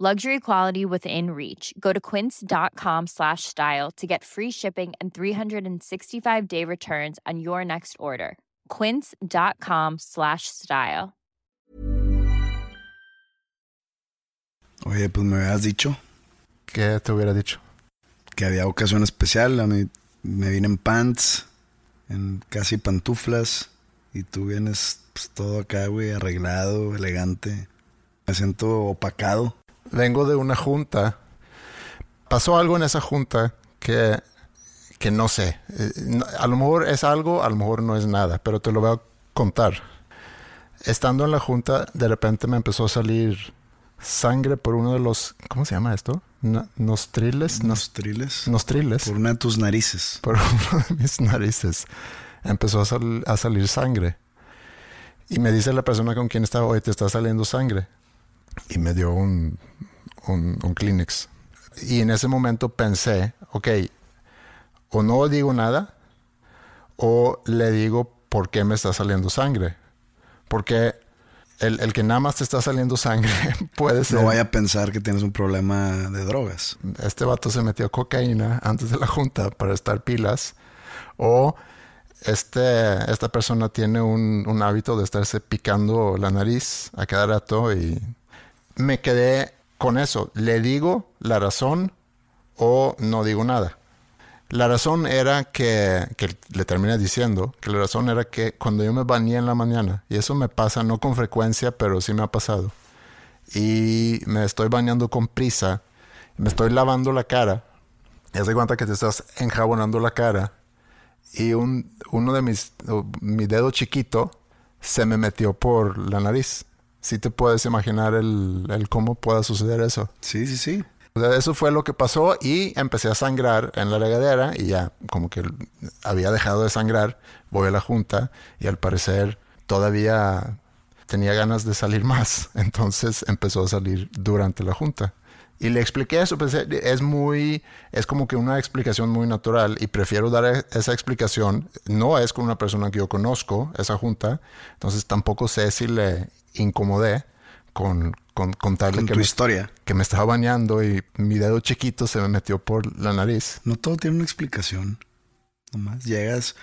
Luxury quality within reach. Go to quince.com slash style to get free shipping and 365 day returns on your next order. Quince.com slash style. Oye, pues me habías dicho ¿Qué te hubiera dicho? que había ocasión especial. A mí me vine en pants, en casi pantuflas, y tú vienes pues, todo acá, güey, arreglado, elegante. Me siento opacado. Vengo de una junta. Pasó algo en esa junta que, que no sé. Eh, A lo mejor es algo, a lo mejor no es nada, pero te lo voy a contar. Estando en la junta, de repente me empezó a salir sangre por uno de los... ¿Cómo se llama esto? No- nostriles. Nos- Nostriles. nostriles. Por una de tus narices. por uno de mis narices empezó a, sal- a salir sangre. Y me dice la persona con quien estaba, oye, te está saliendo sangre. Y me dio un, un, un Kleenex. Y en ese momento pensé, ok, o no digo nada, o le digo por qué me está saliendo sangre. Porque el, el que nada más te está saliendo sangre puede ser... No vaya a pensar que tienes un problema de drogas. este vato se metió cocaína antes de la junta para estar pilas. O este, esta persona tiene un, un hábito de estarse picando la nariz a cada rato y me quedé con eso. ¿Le digo la razón o no digo nada? La razón era que, que le terminé diciendo, que la razón era que cuando yo me bañé en la mañana, y eso me pasa no con frecuencia, pero sí me ha pasado, y me estoy bañando con prisa, me estoy lavando la cara, y haz de cuenta que te estás enjabonando la cara, y un, uno de mis, mi dedo chiquito se me metió por la nariz. Si te puedes imaginar el, el cómo pueda suceder eso. Sí, sí, sí. O sea, eso fue lo que pasó y empecé a sangrar en la regadera y ya como que había dejado de sangrar, voy a la junta y al parecer todavía tenía ganas de salir más, entonces empezó a salir durante la junta. Y le expliqué eso, pensé, es muy, es como que una explicación muy natural y prefiero dar esa explicación, no es con una persona que yo conozco, esa junta, entonces tampoco sé si le incomodé con, con contarle Con que tu me- historia. que me estaba bañando y mi dedo chiquito se me metió por la nariz. No todo tiene una explicación. Nomás llegas,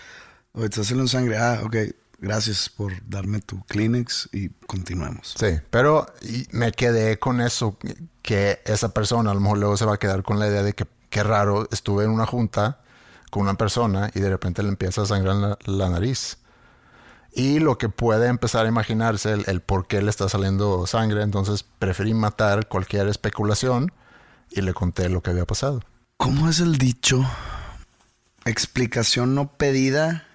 oye, te saliendo sangre. Ah, ok. Gracias por darme tu Kleenex y continuamos. Sí, pero me quedé con eso, que esa persona a lo mejor luego se va a quedar con la idea de que qué raro, estuve en una junta con una persona y de repente le empieza a sangrar la, la nariz. Y lo que puede empezar a imaginarse el, el por qué le está saliendo sangre, entonces preferí matar cualquier especulación y le conté lo que había pasado. ¿Cómo es el dicho? Explicación no pedida,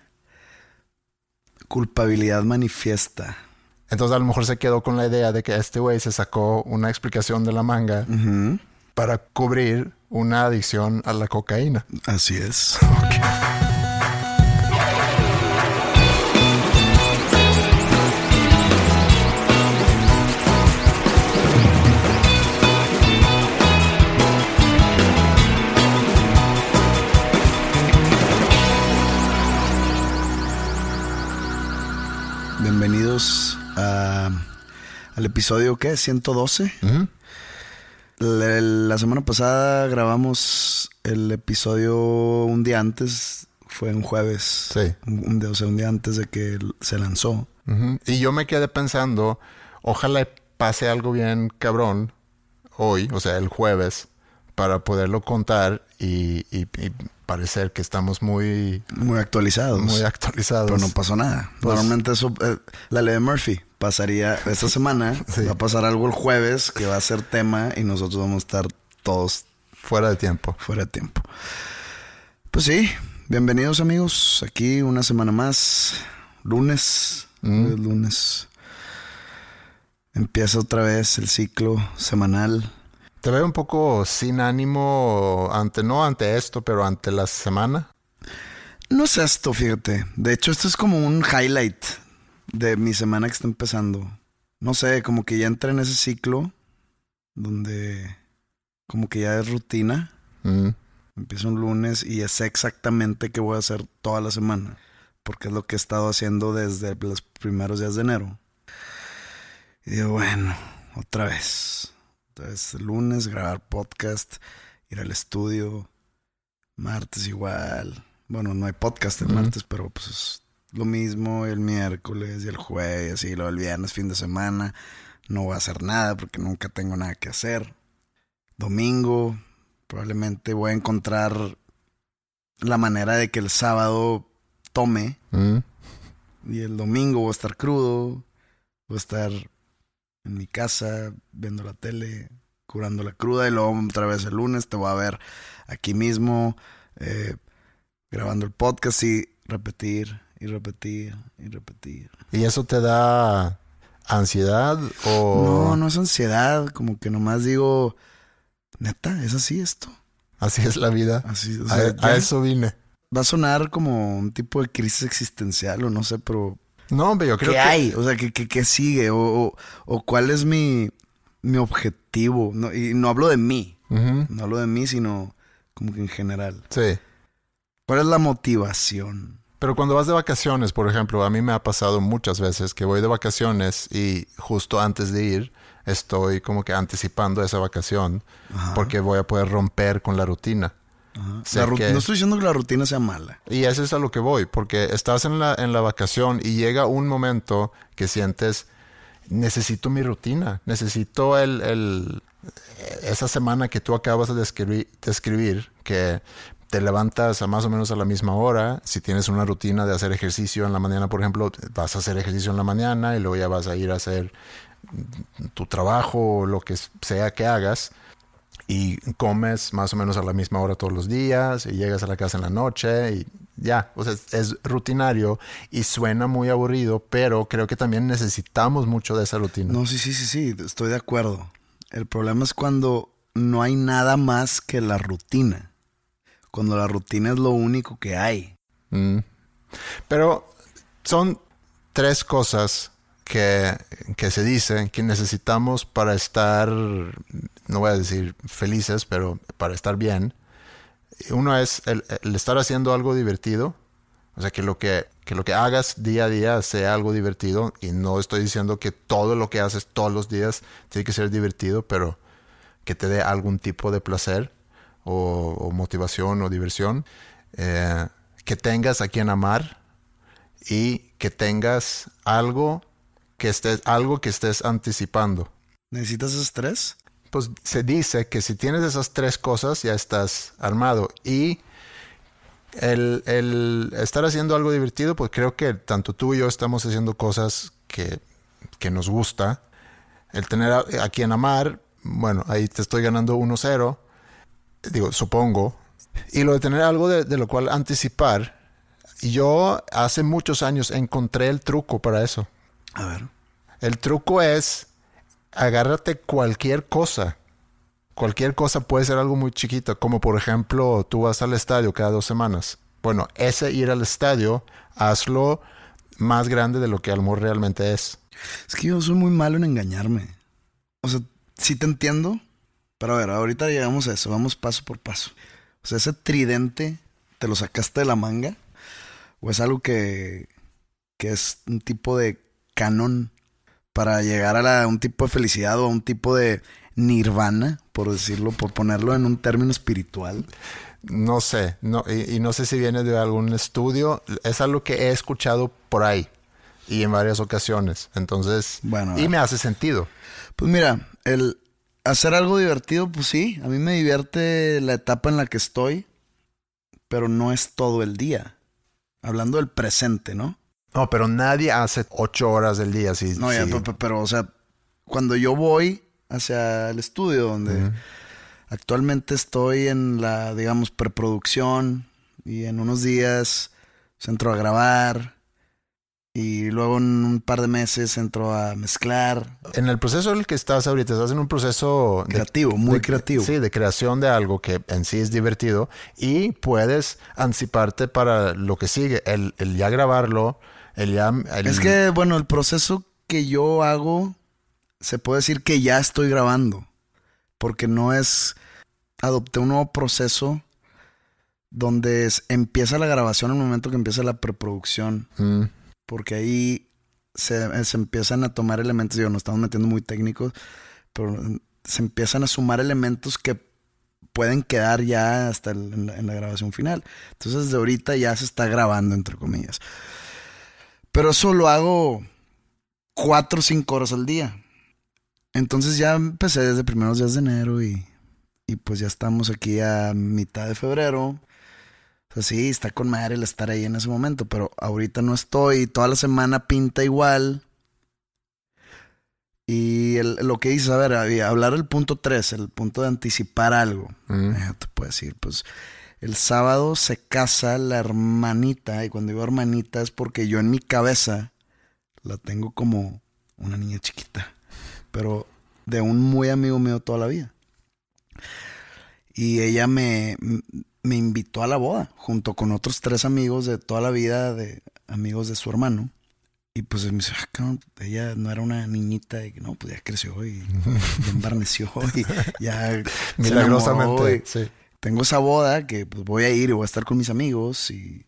culpabilidad manifiesta. Entonces a lo mejor se quedó con la idea de que este güey se sacó una explicación de la manga para cubrir una adicción a la cocaína. Así es. Bienvenidos a- al episodio, ¿qué? 112. Ujú. La, la semana pasada grabamos el episodio un día antes, fue un jueves. Sí. Un, o sea, un día antes de que se lanzó. Y yo me quedé pensando, ojalá pase algo bien cabrón hoy, o sea, el jueves, para poderlo contar y, y- y parecer que estamos muy, Muy actualizados. muy actualizados. Pero no pasó nada. Pues- Normalmente eso, eh, la ley de Murphy pasaría esta semana. Sí. Va a pasar algo el jueves que va a ser tema y nosotros vamos a estar todos Fuera de tiempo. fuera de tiempo. Pues sí, bienvenidos amigos. Aquí una semana más. Lunes. Mm. Lunes. Empieza otra vez el ciclo semanal. Te veo un poco sin ánimo ante, no ante esto, pero ante la semana. No es esto, fíjate. De hecho, esto es como un highlight de mi semana que está empezando. No sé, como que ya entré en ese ciclo donde como que ya es rutina. Mm. Empiezo un lunes y ya sé exactamente qué voy a hacer toda la semana. Porque es lo que he estado haciendo desde los primeros días de enero. Y digo, bueno, otra vez. El lunes, grabar podcast, ir al estudio. Martes igual. Bueno, no hay podcast el martes, pero pues es lo mismo el miércoles y el jueves y luego el viernes, fin de semana. No voy a hacer nada porque nunca tengo nada que hacer. Domingo, probablemente voy a encontrar la manera de que el sábado tome y el domingo voy a estar crudo, voy a estar en mi casa viendo la tele, curando la cruda y luego otra vez el lunes te voy a ver aquí mismo eh, grabando el podcast y repetir y repetir y repetir. ¿Y eso te da ansiedad o...? No, no es ansiedad, como que nomás digo, neta, es así esto. Así es la vida. Así, o A, sea, a ya eso vine. va a sonar como un tipo de crisis existencial o no sé, pero No, hombre, yo creo ¿qué que... hay? O sea, ¿qué, qué, qué sigue? O, o, o cuál es mi, mi objetivo? No, y no hablo de mí, no hablo de mí, sino como que en general. Sí. ¿Cuál es la motivación? Pero cuando vas de vacaciones, por ejemplo, a mí me ha pasado muchas veces que voy de vacaciones y justo antes de ir estoy como que anticipando esa vacación Ajá, porque voy a poder romper con la rutina. Que- No estoy diciendo que la rutina sea mala. Y eso es a lo que voy, porque estás en la, en la vacación y llega un momento que sientes, necesito mi rutina, necesito el, el- esa semana que tú acabas de describir, describir, que te levantas a más o menos a la misma hora, si tienes una rutina de hacer ejercicio en la mañana, por ejemplo, vas a hacer ejercicio en la mañana y luego ya vas a ir a hacer tu trabajo o lo que sea que hagas y comes más o menos a la misma hora todos los días y llegas a la casa en la noche y ya, o sea, es, es rutinario y suena muy aburrido, pero creo que también necesitamos mucho de esa rutina. No, sí, sí, sí, sí, estoy de acuerdo. El problema es cuando no hay nada más que la rutina. Cuando la rutina es lo único que hay. Mm. Pero son tres cosas que, que se dicen que necesitamos para estar, no voy a decir felices, pero para estar bien. Uno es el, el estar haciendo algo divertido, o sea, que lo que, que lo que hagas día a día sea algo divertido. Y no estoy diciendo que todo lo que haces todos los días tiene que ser divertido, pero que te dé algún tipo de placer o, o motivación o diversión. Eh, que tengas a quien amar y que tengas algo que estés, algo que estés anticipando. ¿Necesitas esos tres? Pues se dice que si tienes esas tres cosas ya estás armado. Y el, el estar haciendo algo divertido, pues creo que tanto tú y yo estamos haciendo cosas que, que nos gusta. El tener a, a quien amar, bueno, ahí te estoy ganando 1-0. Digo, supongo. Y lo de tener algo de, de lo cual anticipar. Yo hace muchos años encontré el truco para eso. A ver. El truco es agárrate cualquier cosa. Cualquier cosa puede ser algo muy chiquito, como por ejemplo tú vas al estadio cada dos semanas. Bueno, ese ir al estadio, hazlo más grande de lo que el amor realmente es. Es que yo soy muy malo en engañarme. O sea, sí te entiendo. Pero a ver, ahorita llegamos a eso. Vamos paso por paso. O sea, ese tridente, ¿te lo sacaste de la manga? ¿O es algo que, que es un tipo de canon para llegar a la- un tipo de felicidad o a un tipo de nirvana, por decirlo, por ponerlo en un término espiritual? No sé, no, y, y no sé si viene de algún estudio. Es algo que he escuchado por ahí y en varias ocasiones. Entonces, Bueno, y me hace sentido. Pues mira, el hacer algo divertido, pues sí, a mí me divierte la etapa en la que estoy, pero no es todo el día. Hablando del presente, ¿no? No, pero nadie hace ocho horas del día. Si, No, ya, si- pe- pe- pero, o sea, cuando yo voy hacia el estudio donde actualmente estoy en la, digamos, preproducción y en unos días entro a grabar y luego en un par de meses entro a mezclar. En el proceso en el que estás ahorita, estás en un proceso de- Creativo, muy de- creativo. Sí, de creación de algo que en sí es divertido y puedes anticiparte para lo que sigue, el, el ya grabarlo, el ya... el- Es que, bueno, el proceso que yo hago, se puede decir que ya estoy grabando. Porque no es. Adopté un nuevo proceso donde es- empieza la grabación en el momento que empieza la preproducción. Mm, Porque ahí se, se empiezan a tomar elementos. Digo, nos estamos metiendo muy técnicos, pero se empiezan a sumar elementos que pueden quedar ya hasta el- en, la, en la grabación final. Entonces, desde ahorita ya se está grabando, entre comillas. Pero eso lo hago cuatro o cinco horas al día. Entonces ya empecé desde primeros días de enero y, y pues ya estamos aquí a mitad de febrero. O sea, sí, está con madre el estar ahí en ese momento, pero ahorita no estoy. Toda la semana pinta igual. Y el- lo que dices, a ver, hablar del punto 3, el punto de anticipar algo. mm. Eh, te puedo decir, pues el sábado se casa la hermanita, y cuando digo hermanita es porque yo en mi cabeza la tengo como una niña chiquita, pero de un muy amigo mío toda la vida. Y ella me, me invitó a la boda, junto con otros tres amigos de toda la vida, de amigos de su hermano. Y pues me dice, "Ah, cabrón, ella no era una niñita, y no, pues ya creció y ya embarneció y ya Milagrosamente, y- sí. Tengo esa boda que pues voy a ir y voy a estar con mis amigos y,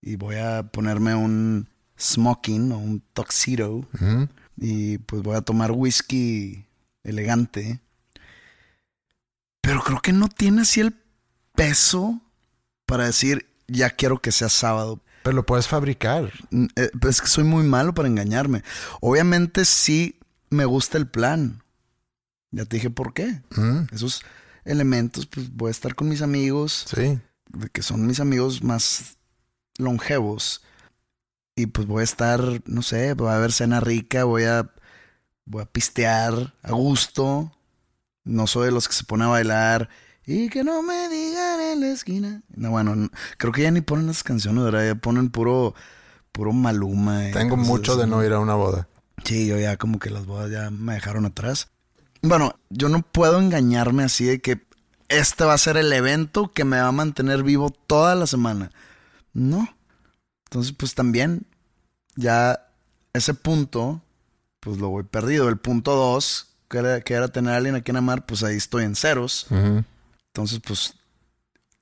y voy a ponerme un smoking o un tuxedo y pues voy a tomar whisky elegante. Pero creo que no tiene así el peso para decir ya quiero que sea sábado. Pero lo puedes fabricar. Mm, eh, pues es que soy muy malo para engañarme. Obviamente sí me gusta el plan. Ya te dije por qué. Mm, Esos elementos, pues voy a estar con mis amigos, Sí. que son mis amigos más longevos. Y pues voy a estar, no sé, va a haber cena rica, voy a, voy a pistear a gusto. No soy de los que se pone a bailar y que no me digan en la esquina. No, bueno, no- creo que ya ni ponen las canciones, ¿verdad? Ya ponen puro, puro maluma. Tengo mucho de no ir a una boda. Sí, yo ya como que las bodas ya me dejaron atrás. Bueno, yo no puedo engañarme así de que este va a ser el evento que me va a mantener vivo toda la semana. No. Entonces, pues también ya ese punto, pues lo voy perdido. El punto dos, que era, que era tener a alguien a quien amar, pues ahí estoy en ceros. Entonces, pues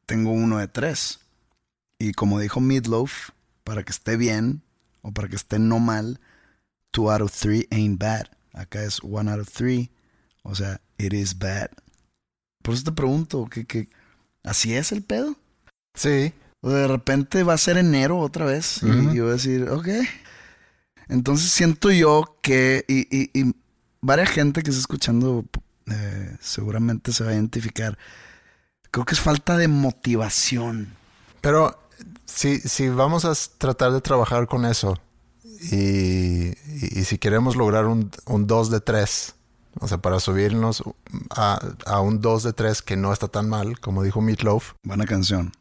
tengo uno de tres. Y como dijo Meatloaf, para que esté bien o para que esté no mal, two out of three ain't bad. Acá es one out of three. O sea, it is bad. Por eso te pregunto, ¿qué, qué, así es el pedo? Sí. O de repente va a ser enero otra vez. Y yo voy a decir, ok. Entonces siento yo que, y, y, y varias gente que está escuchando eh, seguramente se va a identificar. Creo que es falta de motivación. Pero si, si vamos a tratar de trabajar con eso y, y- y si queremos lograr un, un 2 de 3, o sea, para subirnos a, a un 2 de 3 que no está tan mal, como dijo Meatloaf, Buena canción.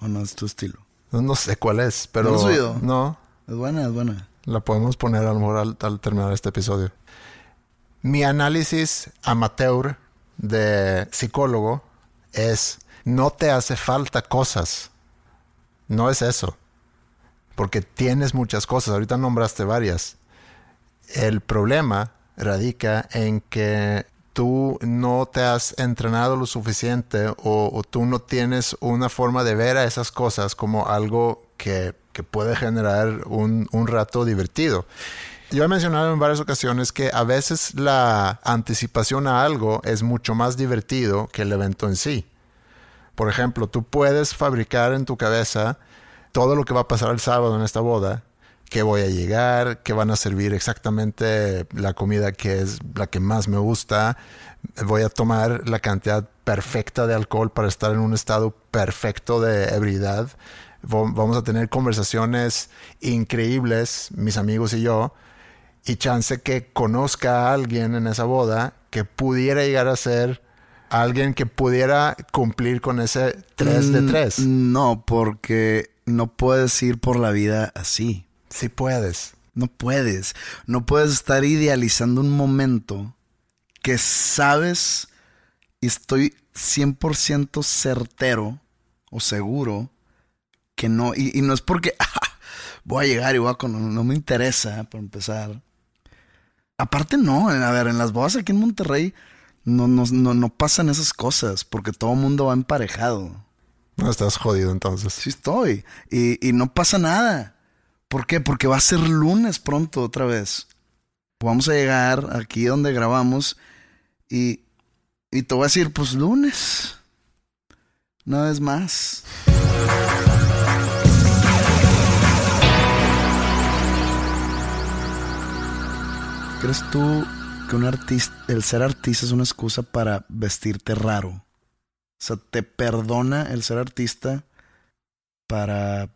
¿O no es tu estilo? no, no sé cuál es, pero ¿No has oído? no, Es buena, es buena. la podemos poner a lo mejor al, al terminar este episodio. Mi análisis amateur de psicólogo es no te hace falta cosas. No es eso. Porque tienes muchas cosas. Ahorita nombraste varias. El problema radica en que tú no te has entrenado lo suficiente o, tú no tienes una forma de ver a esas cosas como algo que, que puede generar un, un rato divertido. Yo he mencionado en varias ocasiones que a veces la anticipación a algo es mucho más divertido que el evento en sí. Por ejemplo, tú puedes fabricar en tu cabeza todo lo que va a pasar el sábado en esta boda, que voy a llegar, que van a servir exactamente la comida que es la que más me gusta. Voy a tomar la cantidad perfecta de alcohol para estar en un estado perfecto de ebriedad. Vamos a tener conversaciones increíbles, mis amigos y yo, y chance que conozca a alguien en esa boda que pudiera llegar a ser alguien que pudiera cumplir con ese 3 de 3. Mm, no, porque no puedes ir por la vida así. Sí puedes. No puedes. No puedes estar idealizando un momento que sabes y estoy 100% certero o seguro que no. Y, no es porque voy a llegar y voy a con, No me interesa, por empezar. Aparte, no. A ver, en las bodas aquí en Monterrey no, no, no, pasan esas cosas porque todo el mundo va emparejado. No estás jodido entonces. Sí estoy. Y, y no pasa nada. ¿Por qué? Porque va a ser lunes pronto otra vez. Vamos a llegar aquí donde grabamos y, y te voy a decir, pues lunes. No es más. ¿Crees tú que un artista, el ser artista es una excusa para vestirte raro? O sea, ¿te perdona el ser artista para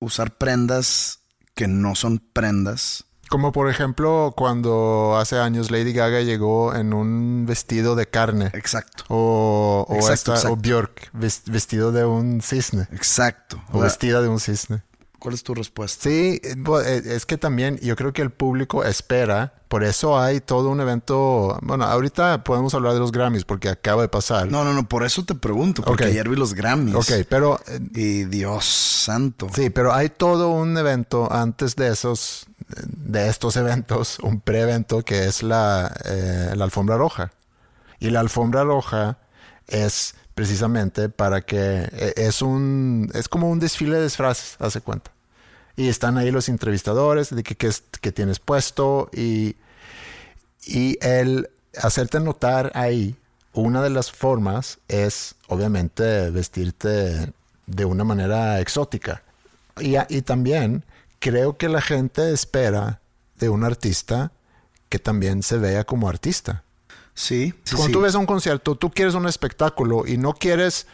usar prendas que no son prendas. Como por ejemplo cuando hace años Lady Gaga llegó en un vestido de carne. Exacto. O, o, Björk vestido de un cisne. Exacto. O vestida de un cisne. ¿Cuál es tu respuesta? Sí, eh, eh, es que también yo creo que el público espera, por eso hay todo un evento, bueno, ahorita podemos hablar de los Grammys porque acaba de pasar. No, no, no, por eso te pregunto, porque ayer vi los Grammys. Ok, pero... Eh, y Dios santo. Sí, pero hay todo un evento antes de esos, de estos eventos, un pre-evento que es la, la alfombra roja. Y la alfombra roja es precisamente para que e, es un es como un desfile de disfraces, hace cuenta. Y están ahí los entrevistadores de que, que, tienes puesto y, y el hacerte notar ahí, una de las formas es obviamente vestirte de una manera exótica. Y, y también creo que la gente espera de un artista que también se vea como artista. Sí. Cuando tú ves un concierto, tú quieres un espectáculo y no quieres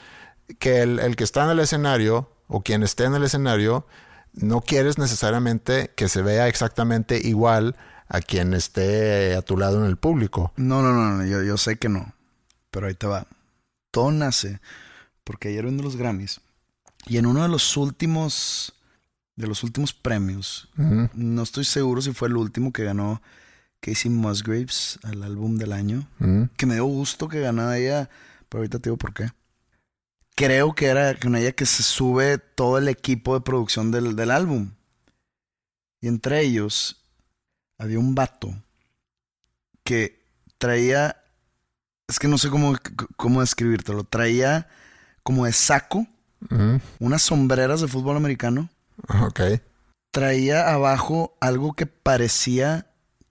que el, que está en el escenario o quien esté en el escenario, no quieres necesariamente que se vea exactamente igual a quien esté a tu lado en el público. No, no, no, yo, yo sé que no. Pero ahí te va. Todo nace porque ayer viendo los Grammys y en uno de los últimos de los últimos premios, no estoy seguro si fue el último que ganó Casey Musgraves al álbum del año. Mm. Que me dio gusto que ganara ella, pero ahorita te digo por qué. Creo que era con ella que se sube todo el equipo de producción del, del álbum. Y entre ellos había un vato que traía, es que no sé cómo, cómo describírtelo, traía como de saco mm. unas sombreras de fútbol americano. Ok. Traía abajo algo que parecía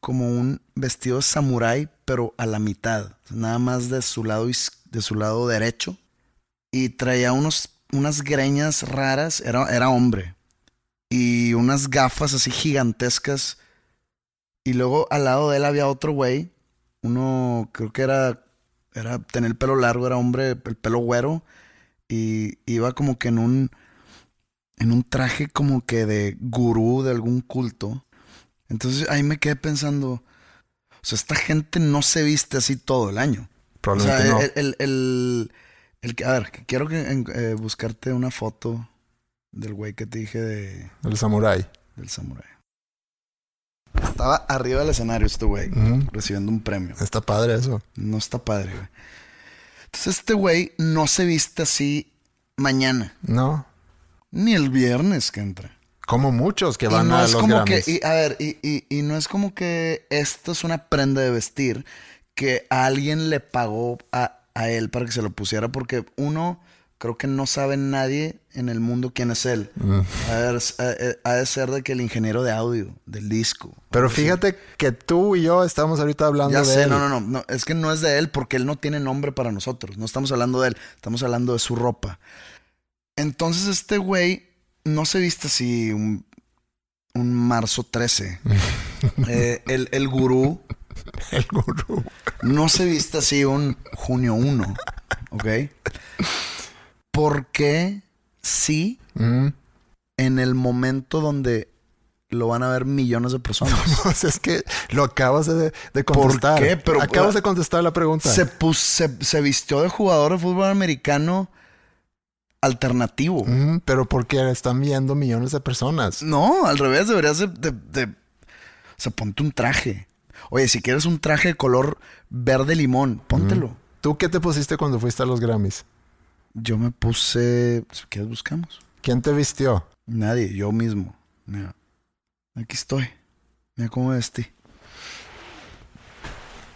como un vestido samurái, pero a la mitad, nada más de su lado, de su lado derecho. Y traía unos, unas greñas raras, era, era hombre. Y unas gafas así gigantescas. Y luego al lado de él había otro güey, uno creo que era, era, tenía el pelo largo, era hombre, el pelo güero. Y iba como que en un, en un traje como que de gurú de algún culto. Entonces ahí me quedé pensando, o sea, esta gente no se viste así todo el año. Probablemente o sea, el, el, el, a ver, quiero que, eh, buscarte una foto del güey que te dije de... Del samurái. Del samurái. Estaba arriba del escenario este güey, recibiendo un premio. Está padre eso. No está padre, güey. Entonces este güey no se viste así mañana. No. Ni el viernes que entra. Como muchos que van a los como Que, y, a ver, y, y, no es como que esto es una prenda de vestir que alguien le pagó a, a, él para que se lo pusiera, porque uno creo que no sabe nadie en el mundo quién es él. Mm. A ver, ha de ser de que el ingeniero de audio, del disco. Pero fíjate que tú y yo estamos ahorita hablando ya de sé, él. No, no, no, no, es que no es de él porque él no tiene nombre para nosotros. No estamos hablando de él, estamos hablando de su ropa. Entonces este güey no se viste así un marzo 13. Eh, el, el gurú El gurú. no se viste así un junio 1, ¿ok? Porque sí, Mm. en el momento donde lo van a ver millones de personas. Es que lo acabas de, de contestar. qué? Pero- acabas de contestar la pregunta. se, pus- se, se vistió de jugador de fútbol americano alternativo. Mm, pero porque están viendo millones de personas. No, al revés, deberías de, de- de- O sea, ponte un traje. Oye, si quieres un traje de color verde limón, póntelo. ¿Tú qué te pusiste cuando fuiste a los Grammys? Yo me puse... Si quieres, buscamos. ¿Quién te vistió? Nadie, yo mismo. Mira, aquí estoy. Mira cómo vestí.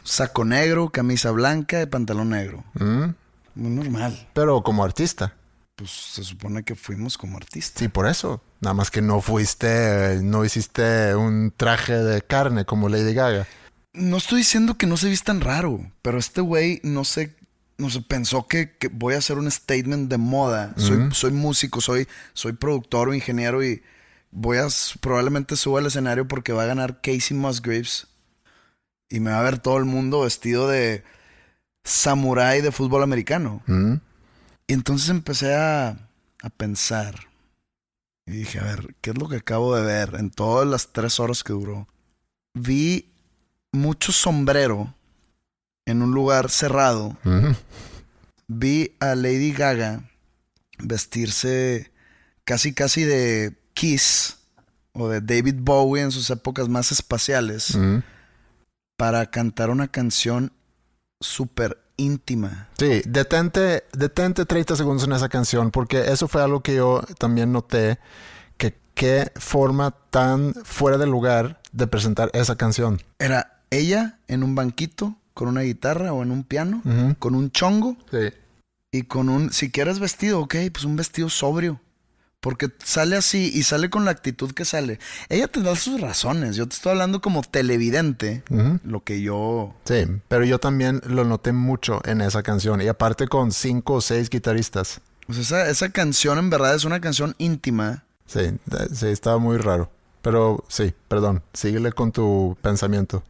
Saco negro, camisa blanca y pantalón negro. Mm, Muy normal. Pero como artista. Pues se supone que fuimos como artistas. Sí, por eso. Nada más que no fuiste, no hiciste un traje de carne como Lady Gaga. No estoy diciendo que no se vistan raro, pero este güey no sé, no sé, pensó que, que voy a hacer un statement de moda. Soy, soy músico, soy, soy productor o ingeniero y voy a probablemente suba al escenario porque va a ganar Casey Musgraves y me va a ver todo el mundo vestido de samurái de fútbol americano. Mm, Y entonces empecé a, a pensar. Y dije, a ver, ¿qué es lo que acabo de ver en todas las tres horas que duró? Vi mucho sombrero en un lugar cerrado. Vi a Lady Gaga vestirse casi casi de Kiss o de David Bowie en sus épocas más espaciales para cantar una canción súper íntima. Sí, detente, detente 30 segundos en esa canción, porque eso fue algo que yo también noté, que qué forma tan fuera de lugar de presentar esa canción. Era ella en un banquito con una guitarra o en un piano, con un chongo Sí. y con un, si quieres vestido, ok, pues un vestido sobrio. Porque sale así y sale con la actitud que sale. Ella te da sus razones. Yo te estoy hablando como televidente. Lo que yo... Sí, pero yo también lo noté mucho en esa canción, y aparte con cinco o seis guitaristas. O sea, esa, esa canción en verdad es una canción íntima. Sí, de- sí, estaba muy raro. Pero sí, perdón, síguele con tu pensamiento.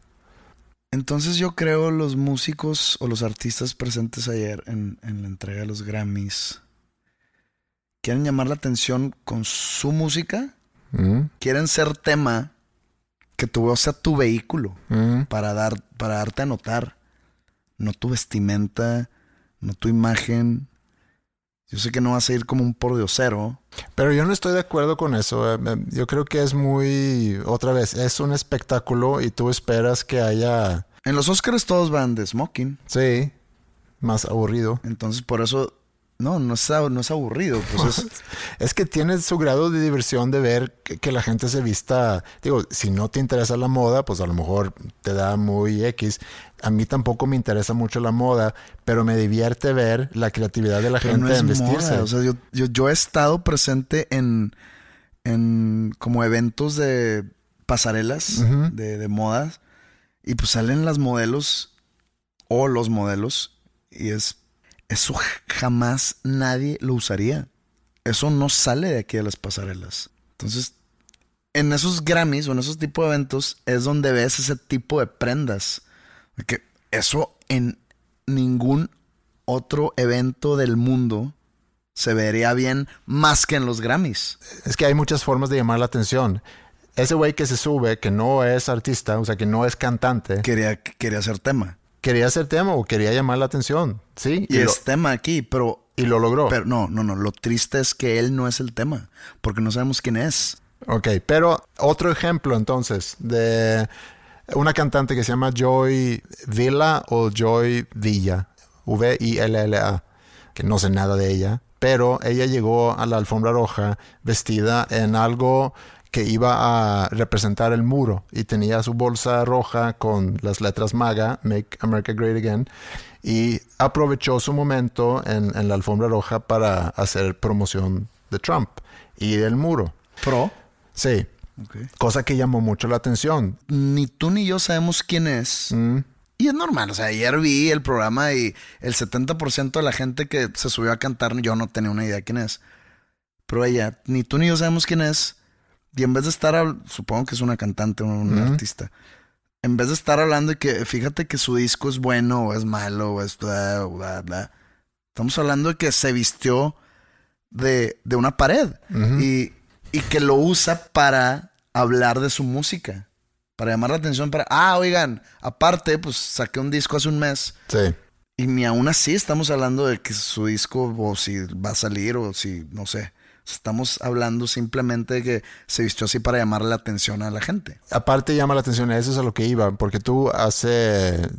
Entonces yo creo los músicos o los artistas presentes ayer en, en la entrega de los Grammys quieren llamar la atención con su música, Mm, quieren ser tema que tu sea tu vehículo mm. para, dar, para darte a notar, no tu vestimenta, no tu imagen. Yo sé que no vas a ir como un pordiosero. Pero yo no estoy de acuerdo con eso. eh, Yo creo que es muy, otra vez, es un espectáculo y tú esperas que haya, En los Oscars todos van de smoking, sí, más aburrido. entonces por eso... No, no es, no es aburrido, pues es... Es que tienes su grado de diversión de ver que, que la gente se vista. Digo, si no te interesa la moda, pues a lo mejor te da muy X. A mí tampoco me interesa mucho la moda, pero me divierte ver la creatividad de la Pero gente no es en vestirse. moda. O sea, yo, yo, yo he estado presente en, en como eventos de pasarelas Ujú. de, de modas y pues salen las modelos o los modelos y es eso jamás nadie lo usaría. Eso no sale de aquí de las pasarelas. Entonces, en esos Grammys o en esos tipos de eventos es donde ves ese tipo de prendas. Que eso en ningún otro evento del mundo se vería bien más que en los Grammys. Es que hay muchas formas de llamar la atención. Ese güey que se sube, que no es artista, o sea, que no es cantante, Quería, quería hacer tema. Quería hacer tema o quería llamar la atención, ¿sí? Y, Y, lo, es tema aquí, pero, y lo logró. pero no, no, no. Lo triste es que él no es el tema, porque no sabemos quién es. Ok, pero otro ejemplo entonces de una cantante que se llama Joy Villa o Joy Villa, V-I-L-L-A, que no sé nada de ella, pero ella llegó a la alfombra roja vestida en algo que iba a representar el muro y tenía su bolsa roja con las letras MAGA, Make America Great Again, y aprovechó su momento en, en la alfombra roja para hacer promoción de Trump y del muro. Pro. Sí, cosa que llamó mucho la atención. Ni tú ni yo sabemos quién es. Mm, Y es normal, o sea, ayer vi el programa y el 70% de la gente que se subió a cantar, yo no tenía una idea quién es. Pero ella, ni tú ni yo sabemos quién es, Y en vez de estar, supongo que es una cantante o un artista, en vez de estar hablando de que fíjate que su disco es bueno o es malo o es bla, bla, bla, estamos hablando de que se vistió de, de una pared y, y que lo usa para hablar de su música, para llamar la atención, para, ah, oigan, aparte, pues saqué un disco hace un mes. Sí. Y ni aún así estamos hablando de que su disco o si va a salir o si, no sé. Estamos hablando simplemente de que se vistió así para llamar la atención a la gente. Aparte llama la atención, eso es a lo que iba, porque tú hace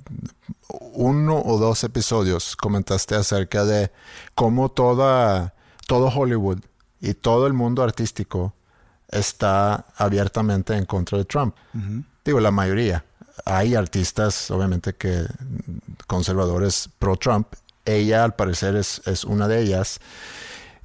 uno o dos episodios comentaste acerca de cómo toda, todo Hollywood y todo el mundo artístico está abiertamente en contra de Trump. Digo, la mayoría. Hay artistas, obviamente, que conservadores pro-Trump. Ella, al parecer, es, es una de ellas.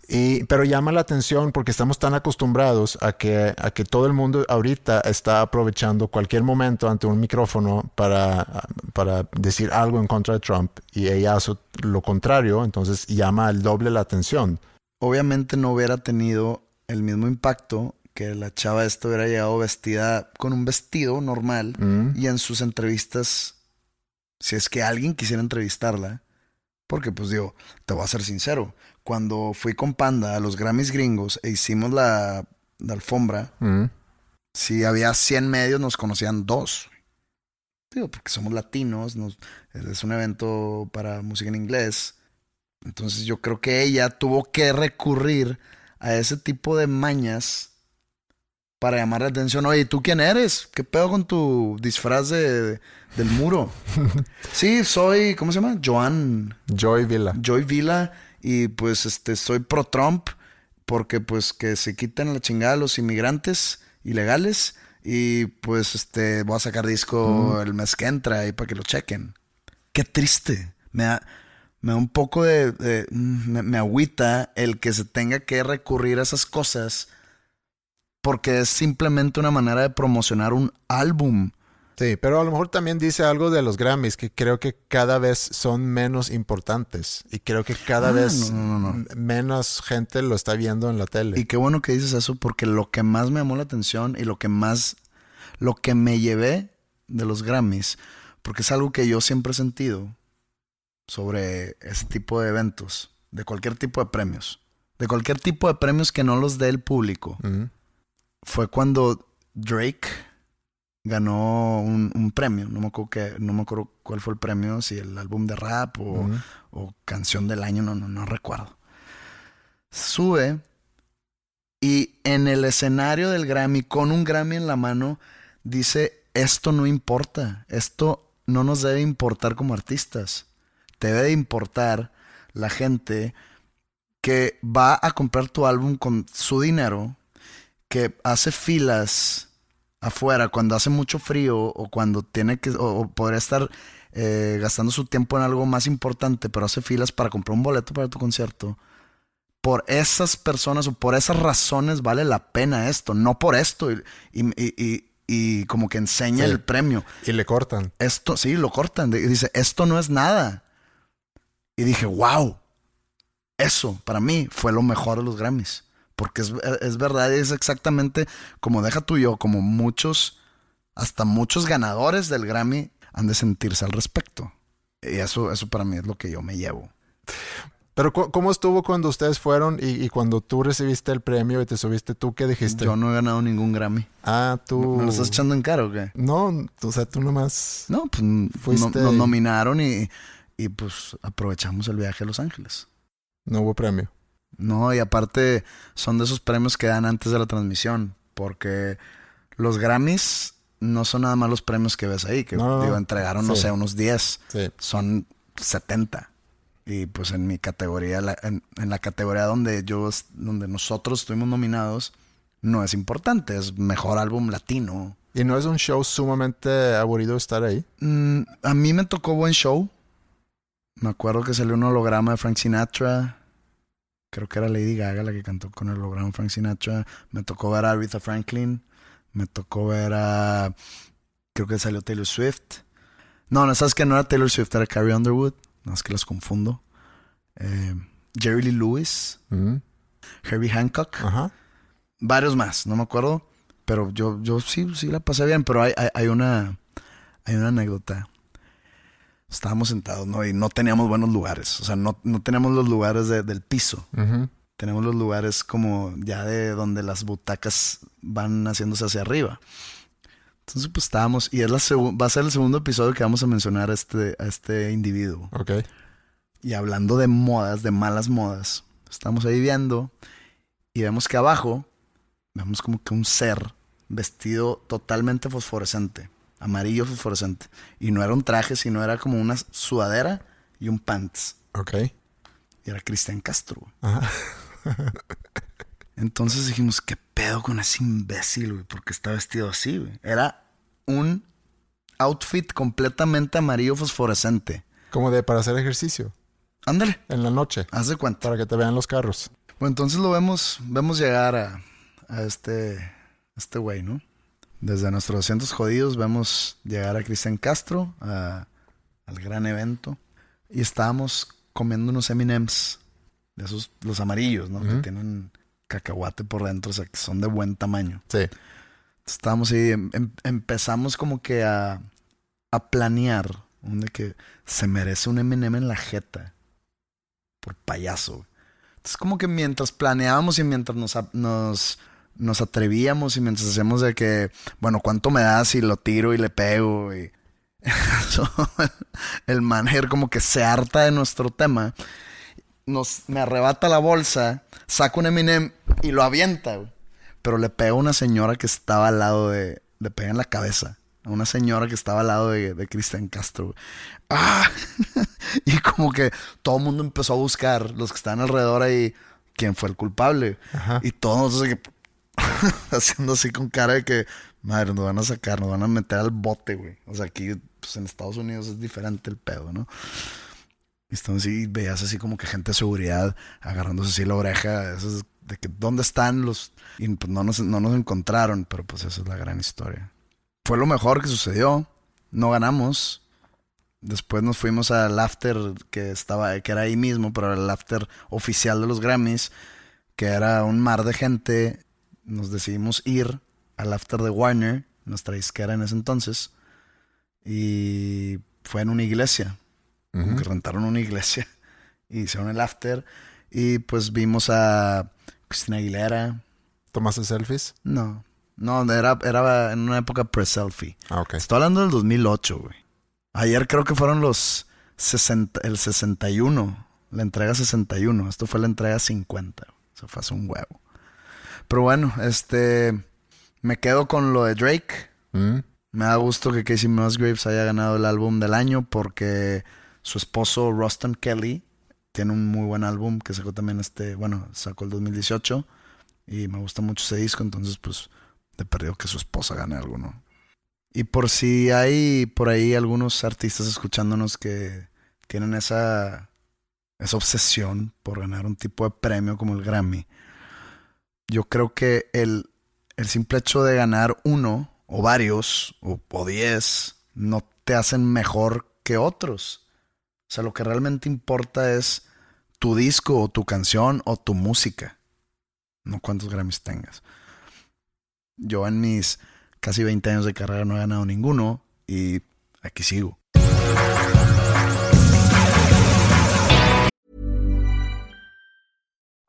Y, pero llama la atención porque estamos tan acostumbrados a que, a que todo el mundo ahorita está aprovechando cualquier momento ante un micrófono para, para decir algo en contra de Trump y ella hace lo contrario, entonces llama el doble la atención. Obviamente no hubiera tenido el mismo impacto que la chava esta hubiera llegado vestida con un vestido normal y en sus entrevistas, si es que alguien quisiera entrevistarla, porque pues digo, te voy a ser sincero, cuando fui con Panda a los Grammys gringos e hicimos la, la alfombra, Mm. si había 100 medios, nos conocían dos. Digo, porque somos latinos, nos- es un evento para música en inglés. Entonces yo creo que ella tuvo que recurrir a ese tipo de mañas para llamar la atención. Oye, ¿tú quién eres? ¿Qué pedo con tu disfraz de, del muro? sí, soy, ¿cómo se llama? Joan. Joy Villa. Joy Vila y pues este soy pro Trump porque pues que se quiten la chingada a los inmigrantes ilegales y pues este voy a sacar disco el mes que entra ahí para que lo chequen. Qué triste. Me da, me da un poco de, de- me, me agüita el que se tenga que recurrir a esas cosas porque es simplemente una manera de promocionar un álbum. Sí, pero a lo mejor también dice algo de los Grammys que creo que cada vez son menos importantes y creo que cada Ah, vez no, no, no, no. m- menos gente lo está viendo en la tele. Y qué bueno que dices eso porque lo que más me llamó la atención y lo que más, lo que me llevé de los Grammys, porque es algo que yo siempre he sentido sobre ese tipo de eventos, de cualquier tipo de premios, de cualquier tipo de premios que no los dé el público, fue cuando Drake ganó un, un premio, no me, acuerdo que, no me acuerdo cuál fue el premio, si el álbum de rap o, o canción del año, no, no, no recuerdo. Sube y en el escenario del Grammy, con un Grammy en la mano, dice, esto no importa, esto no nos debe importar como artistas, te debe de importar la gente que va a comprar tu álbum con su dinero, que hace filas afuera cuando hace mucho frío o cuando tiene que, o, o podría estar eh, gastando su tiempo en algo más importante, pero hace filas para comprar un boleto para tu concierto. Por esas personas o por esas razones vale la pena esto, no por esto. Y, y- y- y- como que enseña Sí. el premio. Y le cortan. Esto, sí, lo cortan. Y dice, esto no es nada. Y dije, wow. Eso, para mí, fue lo mejor de los Grammys. Porque es, es verdad, es exactamente como deja tú y yo, como muchos, hasta muchos ganadores del Grammy han de sentirse al respecto. Y eso, eso para mí es lo que yo me llevo. Pero ¿cómo estuvo cuando ustedes fueron y, y cuando tú recibiste el premio y te subiste tú? ¿Qué dijiste? Yo no he ganado ningún Grammy. Ah, tú... ¿Me lo estás echando en cara o qué? No, o sea, tú nomás... No, pues no- Fuiste- nos nominaron y, y pues aprovechamos el viaje a Los Ángeles. No hubo premio. No, y aparte son de esos premios que dan antes de la transmisión, porque los Grammys no son nada más los premios que ves ahí, que No, digo, entregaron, no sé, unos 10, Sí. son 70. Y pues en mi categoría, la- en, en la categoría donde yo, donde nosotros estuvimos nominados, no es importante, es mejor álbum latino. ¿Y no es un show sumamente aburrido estar ahí? Mm, a mí me tocó buen show. Me acuerdo que salió un holograma de Frank Sinatra. Creo que era Lady Gaga la que cantó con el de Frank Sinatra. Me tocó ver a Aretha Franklin. Me tocó ver a. Creo que salió Taylor Swift. No, no, sabes que no era Taylor Swift, era Carrie Underwood. No es que las confundo. Eh, Jerry Lee Lewis. Ujú. Herbie Hancock. Varios más, no me acuerdo. Pero yo, yo sí, sí la pasé bien, pero hay, hay, hay una, hay una anécdota. Estábamos sentados, ¿no? Y no teníamos buenos lugares. O sea, no, no teníamos los lugares de- del piso. Tenemos los lugares como ya de donde las butacas van haciéndose hacia arriba. Entonces, pues estábamos, y es la va a ser el segundo episodio que vamos a mencionar a este, a este individuo. Ok. Y hablando de modas, de malas modas, estamos ahí viendo y vemos que abajo vemos como que un ser vestido totalmente fosforescente, amarillo fosforescente. Y no era un traje, sino era como una sudadera y un pants. Ok. Y era Cristian Castro. Ajá. Entonces dijimos, ¿qué pedo con ese imbécil, güey? Porque está vestido así, güey. Era un outfit completamente amarillo fosforescente. Como de para hacer ejercicio. Ándale, En la noche. haz de cuenta. Para que te vean los carros. Bueno, entonces lo vemos, vemos llegar a, a este, este güey, ¿no? Desde nuestros asientos jodidos vemos llegar a Cristian Castro a- al gran evento y estábamos comiendo unos M&M's de esos, los amarillos, ¿no? Que tienen cacahuate por dentro, o sea, que son de buen tamaño. Sí. Estábamos ahí, em- em- empezamos como que a, a planear un de que se merece un M&M en la jeta por payaso. Entonces como que mientras planeábamos y mientras nos, nos, nos atrevíamos y mientras hacíamos de que, bueno, ¿cuánto me das y lo tiro y le pego? Y eso, el manager como que se harta de nuestro tema. Nos, me arrebata la bolsa, saca un Eminem y lo avienta, güey. Pero le pega a una señora que estaba al lado de... Le pega en la cabeza. A una señora que estaba al lado de, de Cristian Castro. güey. ¡Ah! y como que todo el mundo empezó a buscar, los que estaban alrededor ahí, quién fue el culpable. Ajá. Y todos que... haciendo así con cara de que... Madre, nos van a sacar, nos van a meter al bote, güey. O sea, aquí pues, en Estados Unidos es diferente el pedo, ¿no? Entonces sí, veías así como que gente de seguridad agarrándose así la oreja, eso es de que dónde están los... Y pues no nos, no nos encontraron, pero pues esa es la gran historia. Fue lo mejor que sucedió, no ganamos. Después nos fuimos al after que estaba, que era ahí mismo, pero el after oficial de los Grammys, que era un mar de gente. Nos decidimos ir al after de Warner, nuestra disquera en ese entonces, y fue en una iglesia como que rentaron una iglesia y hicieron el after y pues vimos a Cristina Aguilera. ¿Tomaste selfies? No, no, era, era en una época pre-selfie. Ah. Estoy hablando del 2008, güey. Ayer creo que fueron los 60, el 61, la entrega 61. Esto fue la entrega 50. Eso fue hace un huevo. Pero bueno, este, me quedo con lo de Drake. Mm. Me da gusto que Casey Musgraves haya ganado el álbum del año porque su esposo Ruston Kelly tiene un muy buen álbum que sacó también este, bueno, sacó el 2018 y me gusta mucho ese disco, entonces pues de perdido que su esposa gane algo, ¿no? Y por si hay por ahí algunos artistas escuchándonos que tienen esa esa obsesión por ganar un tipo de premio como el Grammy. Yo creo que el, simple hecho de ganar uno o varios o, o diez no te hacen mejor que otros. O sea, lo que realmente importa es tu disco o tu canción o tu música. No cuántos Grammys tengas. Yo en mis casi 20 años de carrera no he ganado ninguno y aquí sigo.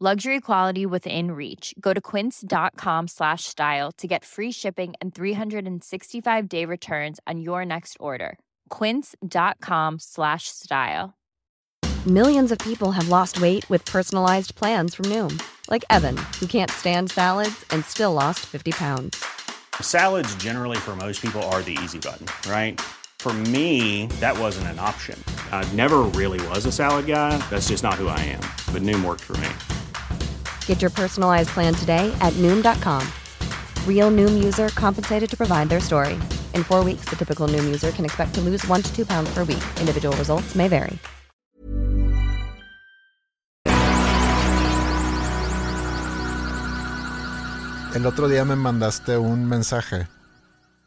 Luxury quality within reach. Go to quince.com slash style to get free shipping and 365 day returns on your next order. Quince.com slash style. Millions of people have lost weight with personalized plans from Noom, like Evan, who can't stand salads and still lost 50 pounds. Salads, generally, for most people, are the easy button, right? For me, that wasn't an option. I never really was a salad guy. That's just not who I am. But Noom worked for me. Get your personalized plan today at Noom.com. Real Noom user compensated to provide their story. In four weeks, the typical Noom user can expect to lose one to two pounds per week. Individual results may vary. El otro día me mandaste un mensaje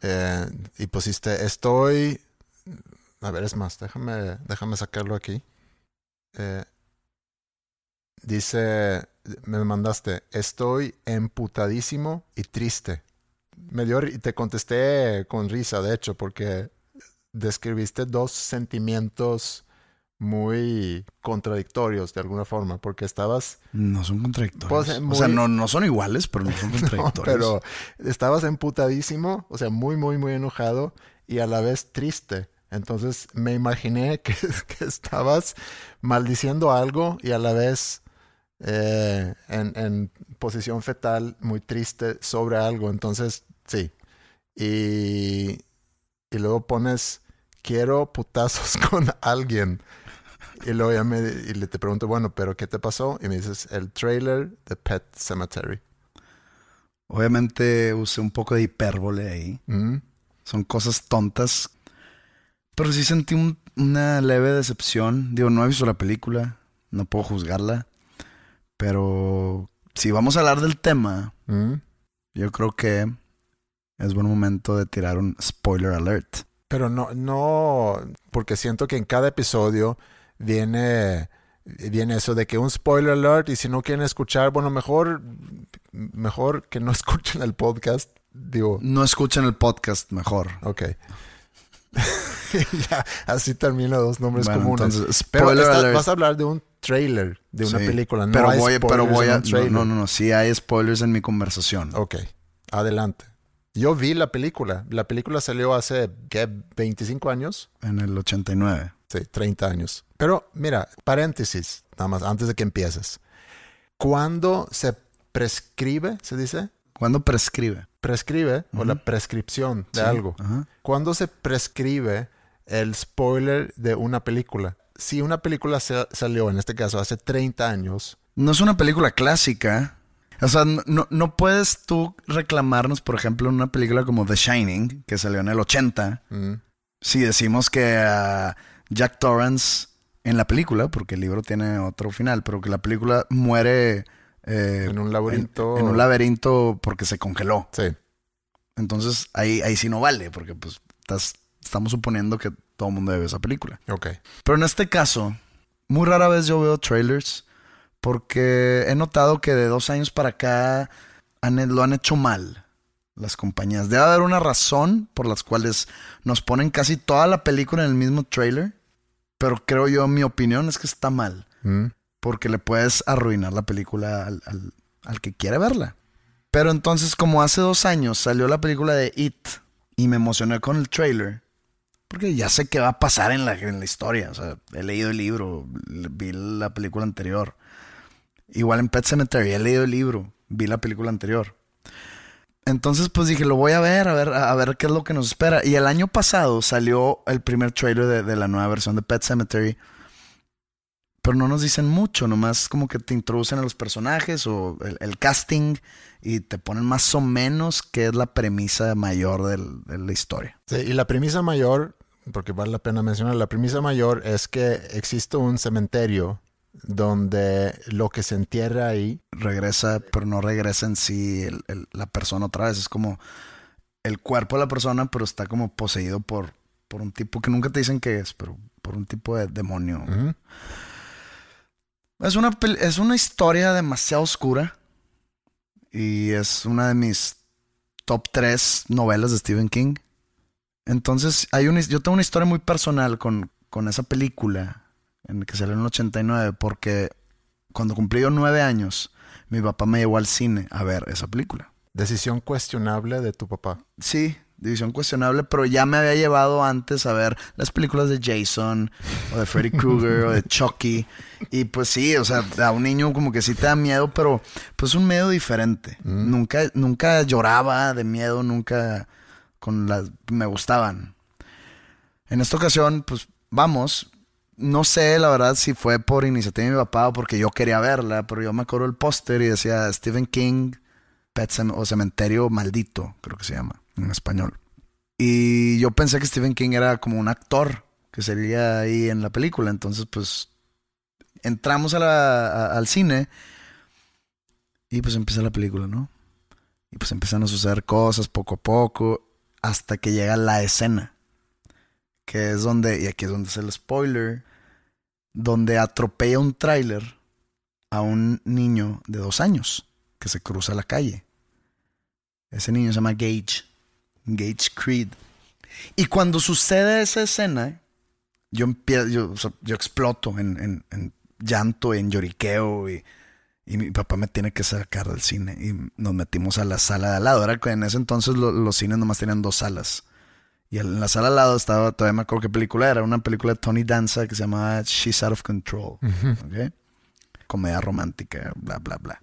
eh, y pusiste, estoy... A ver, es más, déjame, déjame sacarlo aquí. Eh, dice, me mandaste, estoy emputadísimo y triste. Me dio, y te contesté con risa, de hecho, porque describiste dos sentimientos muy contradictorios de alguna forma, porque estabas... No son contradictorios. Pues, O sea, no, no son iguales, pero no son No, contradictorios. pero estabas emputadísimo, o sea, muy, muy, muy enojado y a la vez triste. Entonces me imaginé que, que estabas maldiciendo algo y a la vez eh, en, en posición fetal, muy triste sobre algo. Entonces, sí. Y, y luego pones, quiero putazos con alguien. Y luego ya me, y le te pregunto, bueno, pero ¿qué te pasó? Y me dices, el trailer de Pet Cemetery. Obviamente usé un poco de hipérbole ahí. Mm. Son cosas tontas. Pero sí sentí un- una leve decepción. Digo, no he visto la película. No puedo juzgarla. Pero si vamos a hablar del tema, Mm. yo creo que es buen momento de tirar un spoiler alert. Pero no, no, porque siento que en cada episodio viene, viene eso de que un spoiler alert y si no quieren escuchar, bueno, mejor, mejor que no escuchen el podcast. Digo, No escuchen el podcast mejor. ok. ya, así termino dos nombres Bueno, comunes. entonces, Pero spoiler está- alert. vas a hablar de un trailer, de una Sí, película. No pero hay voy, pero voy a. trailer. No, no, no. Sí hay spoilers en mi conversación. Ok, adelante. Yo vi la película. La película salió hace, ¿qué? ¿25 años? En el 89. Sí, 30 años. Pero mira, paréntesis, nada más, antes de que empieces. ¿Cuándo se prescribe, se dice? ¿Cuándo prescribe? Prescribe, o la prescripción de Sí, algo. ¿Cuándo se prescribe el spoiler de una película? Si una película sa- salió, en este caso, hace 30 años, No es una película clásica. O sea, no, no- puedes tú reclamarnos, por ejemplo, en una película como The Shining, que salió en el 80, mm, si decimos que a Jack Torrance en la película, porque el libro tiene otro final, pero que la película muere eh, en un laberinto. en, en un laberinto porque se congeló. Sí, Entonces ahí, ahí sí no vale, porque pues estás- estamos suponiendo que todo el mundo debe esa película. ok. Pero en este caso, muy rara vez yo veo trailers porque he notado que de dos años para acá han- lo han hecho mal las compañías. Debe haber una razón por las cuales nos ponen casi toda la película en el mismo trailer, pero creo yo, mi opinión es que está mal Mm, porque le puedes arruinar la película al, al- al que quiere verla. Pero entonces, como hace dos años salió la película de It y me emocioné con el trailer, porque ya sé qué va a pasar en la, en la historia. O sea, he leído el libro, vi la película anterior. Igual en Pet Cemetery, he leído el libro, vi la película anterior. Entonces, pues dije, lo voy a ver, a ver, a ver qué es lo que nos espera. Y el año pasado salió el primer trailer de, de la nueva versión de Pet Cemetery. Pero no nos dicen mucho, nomás como que te introducen a los personajes o el, el casting y te ponen más o menos qué es la premisa mayor del- de la historia. Sí, y la premisa mayor, porque vale la pena mencionar, la premisa mayor es que existe un cementerio donde lo que se entierra ahí, Regresa, pero no regresa en sí el- el- la persona otra vez. Es como el cuerpo de la persona, pero está como poseído por, por un tipo que nunca te dicen qué es, pero por un tipo de demonio. Es una, es una historia demasiado oscura. Y es una de mis top 3 novelas de Stephen King. Entonces, hay una, yo tengo una historia muy personal con, con esa película en la que salió en el 89, porque cuando cumplí yo nueve años, mi papá me llevó al cine a ver esa película. decisión cuestionable de tu papá. Sí, división cuestionable, pero ya me había llevado antes a ver las películas de Jason, o de Freddy Krueger, o de Chucky. Y pues sí, o sea, a un niño como que sí te da miedo, pero pues un miedo diferente. Nunca, nunca lloraba de miedo, nunca con las me gustaban. En esta ocasión, pues vamos. No sé, la verdad, si fue por iniciativa de mi papá o porque yo quería verla, pero yo me acuerdo el póster y decía Stephen King, Pet o Cementerio Maldito, creo que se llama en español. Y yo pensé que Stephen King era como un actor que sería ahí en la película. Entonces, pues, entramos al cine y pues empieza la película, ¿no? Y pues empiezan a suceder cosas poco a poco hasta que llega la escena. Que es donde, y aquí es donde es el spoiler, donde atropella un tráiler a un niño de dos años que se cruza la calle. Ese niño se llama Gage. Gage Creed. Y cuando sucede esa escena, yo empiezo, yo, exploto en, en- en llanto, en lloriqueo y, y mi papá me tiene que sacar del cine y nos metimos a la sala de al lado. Era que en ese entonces lo- los cines nomás tenían dos salas. Y en la sala al lado estaba, todavía me acuerdo qué película era, una película de Tony Danza que se llamaba She's Out of Control. ¿ok? Comedia romántica, bla, bla, bla.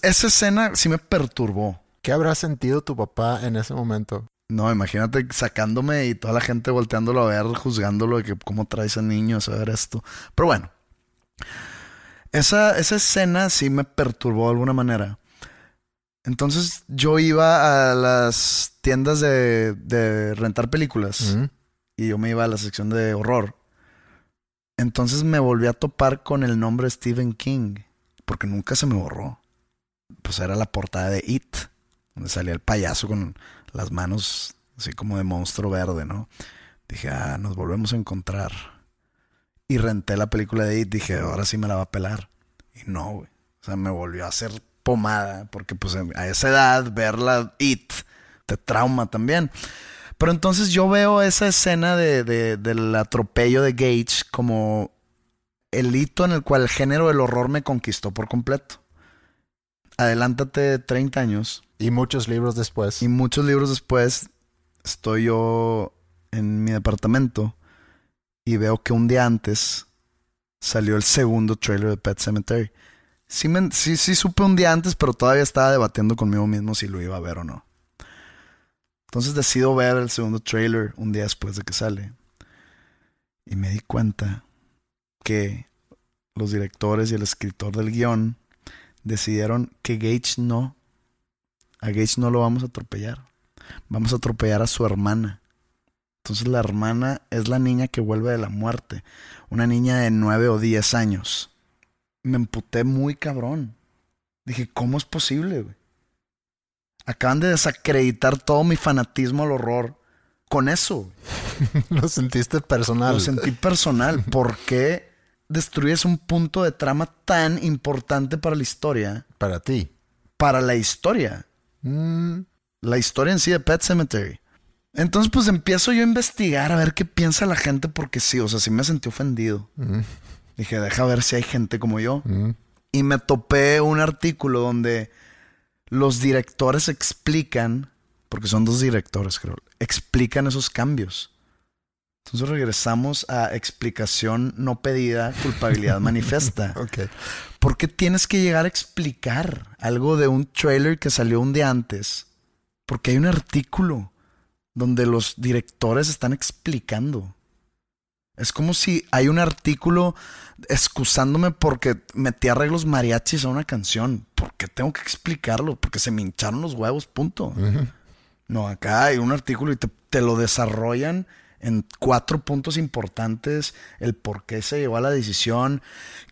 Esa escena sí me perturbó. ¿Qué habrá sentido tu papá en ese momento? No, imagínate sacándome y toda la gente volteándolo a ver, juzgándolo de que cómo traes a niños a ver esto. Pero bueno, esa, esa escena sí me perturbó de alguna manera. Entonces yo iba a las tiendas de, de rentar películas y yo me iba a la sección de horror. Entonces me volví a topar con el nombre Stephen King, porque nunca se me borró. Pues era la portada de It, donde salía el payaso con las manos así como de monstruo verde, ¿no? Dije, ah, nos volvemos a encontrar. Y renté la película de It, dije, ahora sí me la va a pelar. Y no, güey. O sea, me volvió a hacer pomada, porque pues a esa edad verla It te trauma también. Pero entonces yo veo esa escena de, de- del atropello de Gage como el hito en el cual el género del horror me conquistó por completo. Adelántate 30 años Y muchos libros después. y muchos libros después estoy yo en mi departamento y veo que un día antes salió el segundo trailer de Pet Cemetery. Sí, me- sí, sí supe un día antes, pero todavía estaba debatiendo conmigo mismo si lo iba a ver o no. Entonces decido ver el segundo trailer un día después de que sale. Y me di cuenta que los directores y el escritor del guion decidieron que Gage no. A Gage no lo vamos a atropellar. Vamos a atropellar a su hermana. Entonces la hermana es la niña que vuelve de la muerte. Una niña de 9 o 10 años. Me emputé muy cabrón. Dije, ¿cómo es posible, güey? Acaban de desacreditar todo mi fanatismo al horror con eso. Lo sentiste personal. Lo sentí personal. ¿Por qué destruyes un punto de trama tan importante para la historia? Para ti. Para la historia. Mm, La historia en sí de Pet Cemetery. Entonces, pues empiezo yo a investigar a ver qué piensa la gente, porque sí, o sea, sí me sentí ofendido. mm, Dije, deja ver si hay gente como yo. mm. Y me topé un artículo donde los directores explican, porque son dos directores, creo, explican esos cambios. Entonces regresamos a explicación no pedida, culpabilidad manifiesta. Ok. ¿Por qué tienes que llegar a explicar algo de un trailer que salió un día antes? Porque hay un artículo donde los directores están explicando. Es como si hay un artículo excusándome porque metí arreglos mariachis a una canción. ¿Por qué tengo que explicarlo? Porque se me hincharon los huevos, punto. No, acá hay un artículo y te, te lo desarrollan en cuatro puntos importantes, el por qué se llegó a la decisión,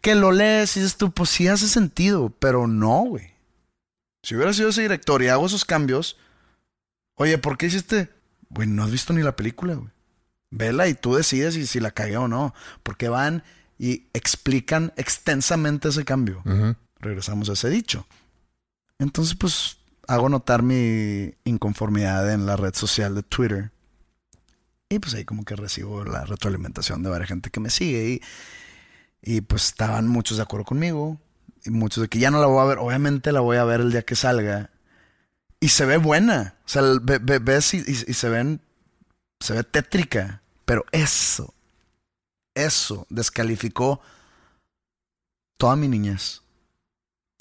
que lo lees y dices tú, pues sí hace sentido, pero no, güey. Si hubiera sido ese director y hago esos cambios, oye, ¿por qué hiciste? Güey, no has visto ni la película, güey. Vela y tú decides si, si la cagué o no, porque van y explican extensamente ese cambio regresamos a ese dicho. Entonces, pues, hago notar mi inconformidad en la red social de Twitter. Y pues ahí como que recibo la retroalimentación de varias gente que me sigue. Y, y pues estaban muchos de acuerdo conmigo. Y muchos de que ya no la voy a ver. Obviamente la voy a ver el día que salga. Y se ve buena. O sea, ve- ve- ves y, y- y se ven... Se ve tétrica. Pero eso, eso descalificó toda mi niñez.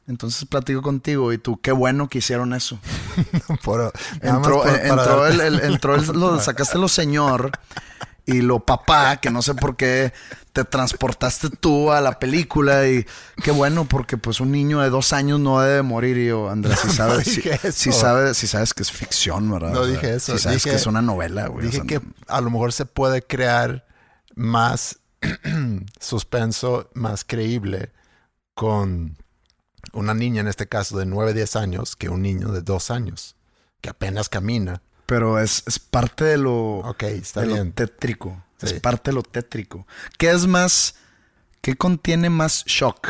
Entonces platico contigo y tú, qué bueno que hicieron eso. Por- Entró, eh, entró el, el- entró el- lo, sacaste lo señor Y lo papá, que no sé por qué te transportaste tú a la película y qué bueno, porque pues un niño de dos años no debe morir. Y yo, Andrés, si sabes, si, sabes, si sabes que es ficción, ¿verdad? No O sea, dije eso. Si sabes Dije- que es una novela, güey. o Dije sea, que a lo mejor se puede crear más suspenso, más creíble con una niña, en este caso de 9, 10 años, que un niño de 2 años, que apenas camina. Pero es, es parte de lo, Ok, está de lo bien. tétrico. Sí. Es parte de lo tétrico. ¿Qué es más, qué contiene más shock?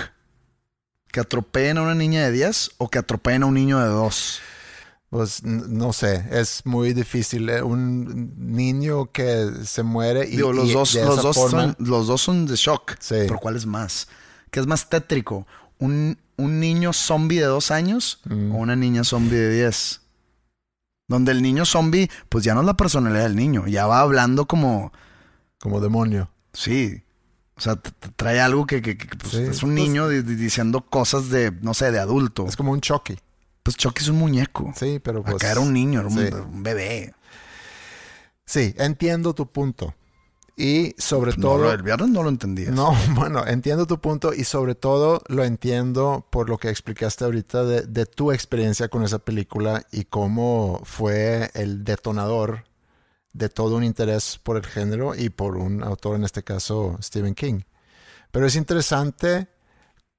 ¿Que atropellen a una niña de 10 o que atropellen a un niño de 2? Pues no sé, es muy difícil. eh, Un niño que se muere y, Digo, los y dos, de los esa dos, forma- son, los dos son de shock. Sí. Pero ¿cuál es más? ¿Qué es más tétrico? ¿Un, un niño zombie de dos años Mm. o una niña zombie de 10? Donde el niño zombie, pues ya no es la personalidad del niño, ya va hablando como, como demonio. sí. O sea, trae algo que, que- que, pues, Sí, es un pues- niño di- diciendo cosas de, no sé, de adulto. Es como un Chucky. Pues Chucky es un muñeco. Sí, pero pues... Acá era un niño, era un, sí. un bebé. Sí, entiendo tu punto. Y sobre No, todo... del viernes no lo entendías. No, bueno, entiendo tu punto y sobre todo lo entiendo por lo que explicaste ahorita de, de tu experiencia con esa película y cómo fue el detonador de todo un interés por el género y por un autor, en este caso Stephen King. Pero es interesante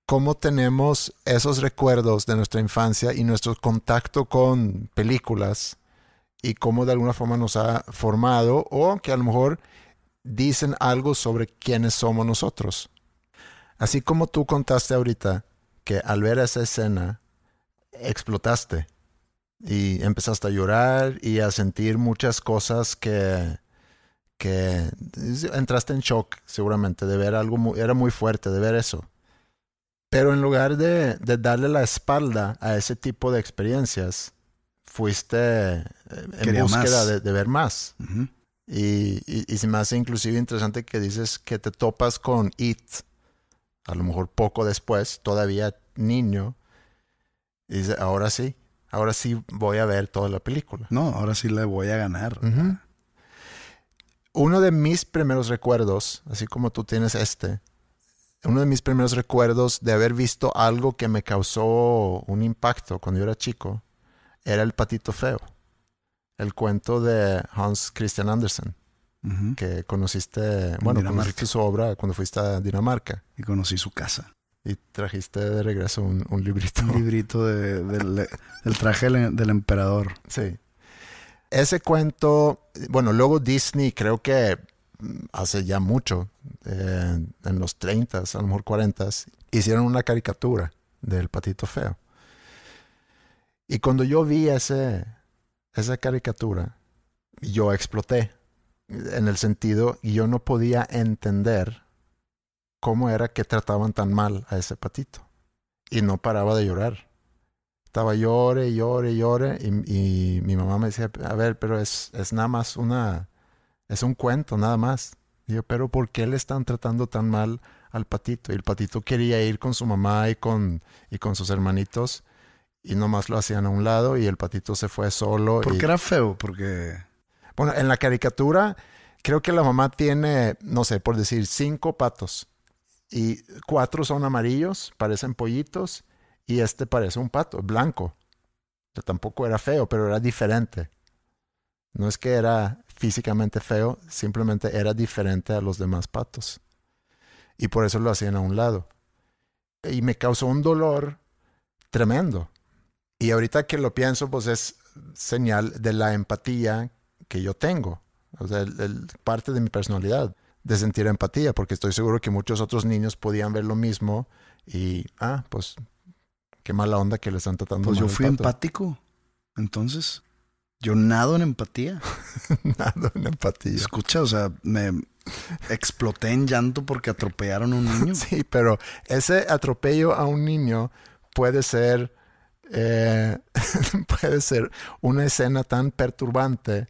cómo tenemos esos recuerdos de nuestra infancia y nuestro contacto con películas y cómo de alguna forma nos ha formado o que a lo mejor dicen algo sobre quiénes somos nosotros. Así como tú contaste ahorita que al ver esa escena explotaste y empezaste a llorar y a sentir muchas cosas que, que entraste en shock seguramente de ver algo, muy- era muy fuerte de ver eso. Pero en lugar de, de darle la espalda a ese tipo de experiencias, fuiste eh, en Quería búsqueda de, de ver más. Ujú. Y, y, y se me hace inclusive interesante que dices que te topas con It, a lo mejor poco después, todavía niño, y dice, ahora sí, ahora sí voy a ver toda la película. No, ahora sí le voy a ganar. Uno de mis primeros recuerdos, así como tú tienes este, uno de mis primeros recuerdos de haber visto algo que me causó un impacto cuando yo era chico, era El Patito Feo, el cuento de Hans Christian Andersen Ujú. que conociste, bueno, Dinamarca. conociste su obra cuando fuiste a Dinamarca Y conocí su casa. y trajiste de regreso un, un librito. Un librito de- del, del traje del, del emperador. Sí. Ese cuento, bueno, luego Disney creo que hace ya mucho, eh, en los 30, a lo mejor 40, hicieron una caricatura del patito feo. Y cuando yo vi ese, esa caricatura, yo exploté en el sentido yo no podía entender cómo era que trataban tan mal a ese patito. Y no paraba de llorar. Estaba llore, llore, llore. Y, mi mamá me decía, a ver, pero es, es nada más una... Es un cuento, nada más. Yo, pero ¿por qué le están tratando tan mal al patito? Y el patito quería ir con su mamá y con, y con sus hermanitos. Y nomás lo hacían a un lado y el patito se fue solo. ¿Por y- qué era feo? Porque... bueno, en la caricatura creo que la mamá tiene, no sé, por decir, cinco patos. Y cuatro son amarillos, parecen pollitos. Y este parece un pato, blanco. Que tampoco era feo, pero era diferente. No es que era físicamente feo, simplemente era diferente a los demás patos. Y por eso lo hacían a un lado. Y me causó un dolor tremendo. Y ahorita que lo pienso, pues es señal de la empatía que yo tengo. O sea, el- el- parte de mi personalidad de sentir empatía, porque estoy seguro que muchos otros niños podían ver lo mismo y, ah, pues, qué mala onda que le están tratando Pues mal yo fui empático. Entonces, yo nado en empatía. Nada en empatía. Escucha, o sea, me exploté en llanto porque atropellaron a un niño. Sí, pero ese atropello a un niño puede ser, eh, puede ser una escena tan perturbante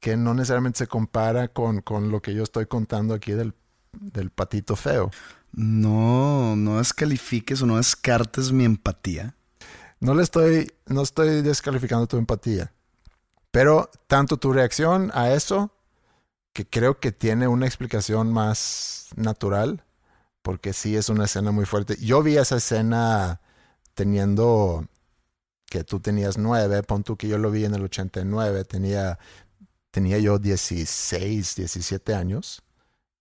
que no necesariamente se compara con, con lo que yo estoy contando aquí del, del patito feo. No, no descalifiques o no descartes mi empatía. No le estoy, no estoy descalificando tu empatía, pero tanto tu reacción a eso que creo que tiene una explicación más natural, porque sí es una escena muy fuerte. Yo vi esa escena teniendo que tú tenías nueve, pon tú que yo lo vi en el 89, tenía, tenía yo 16, 17 años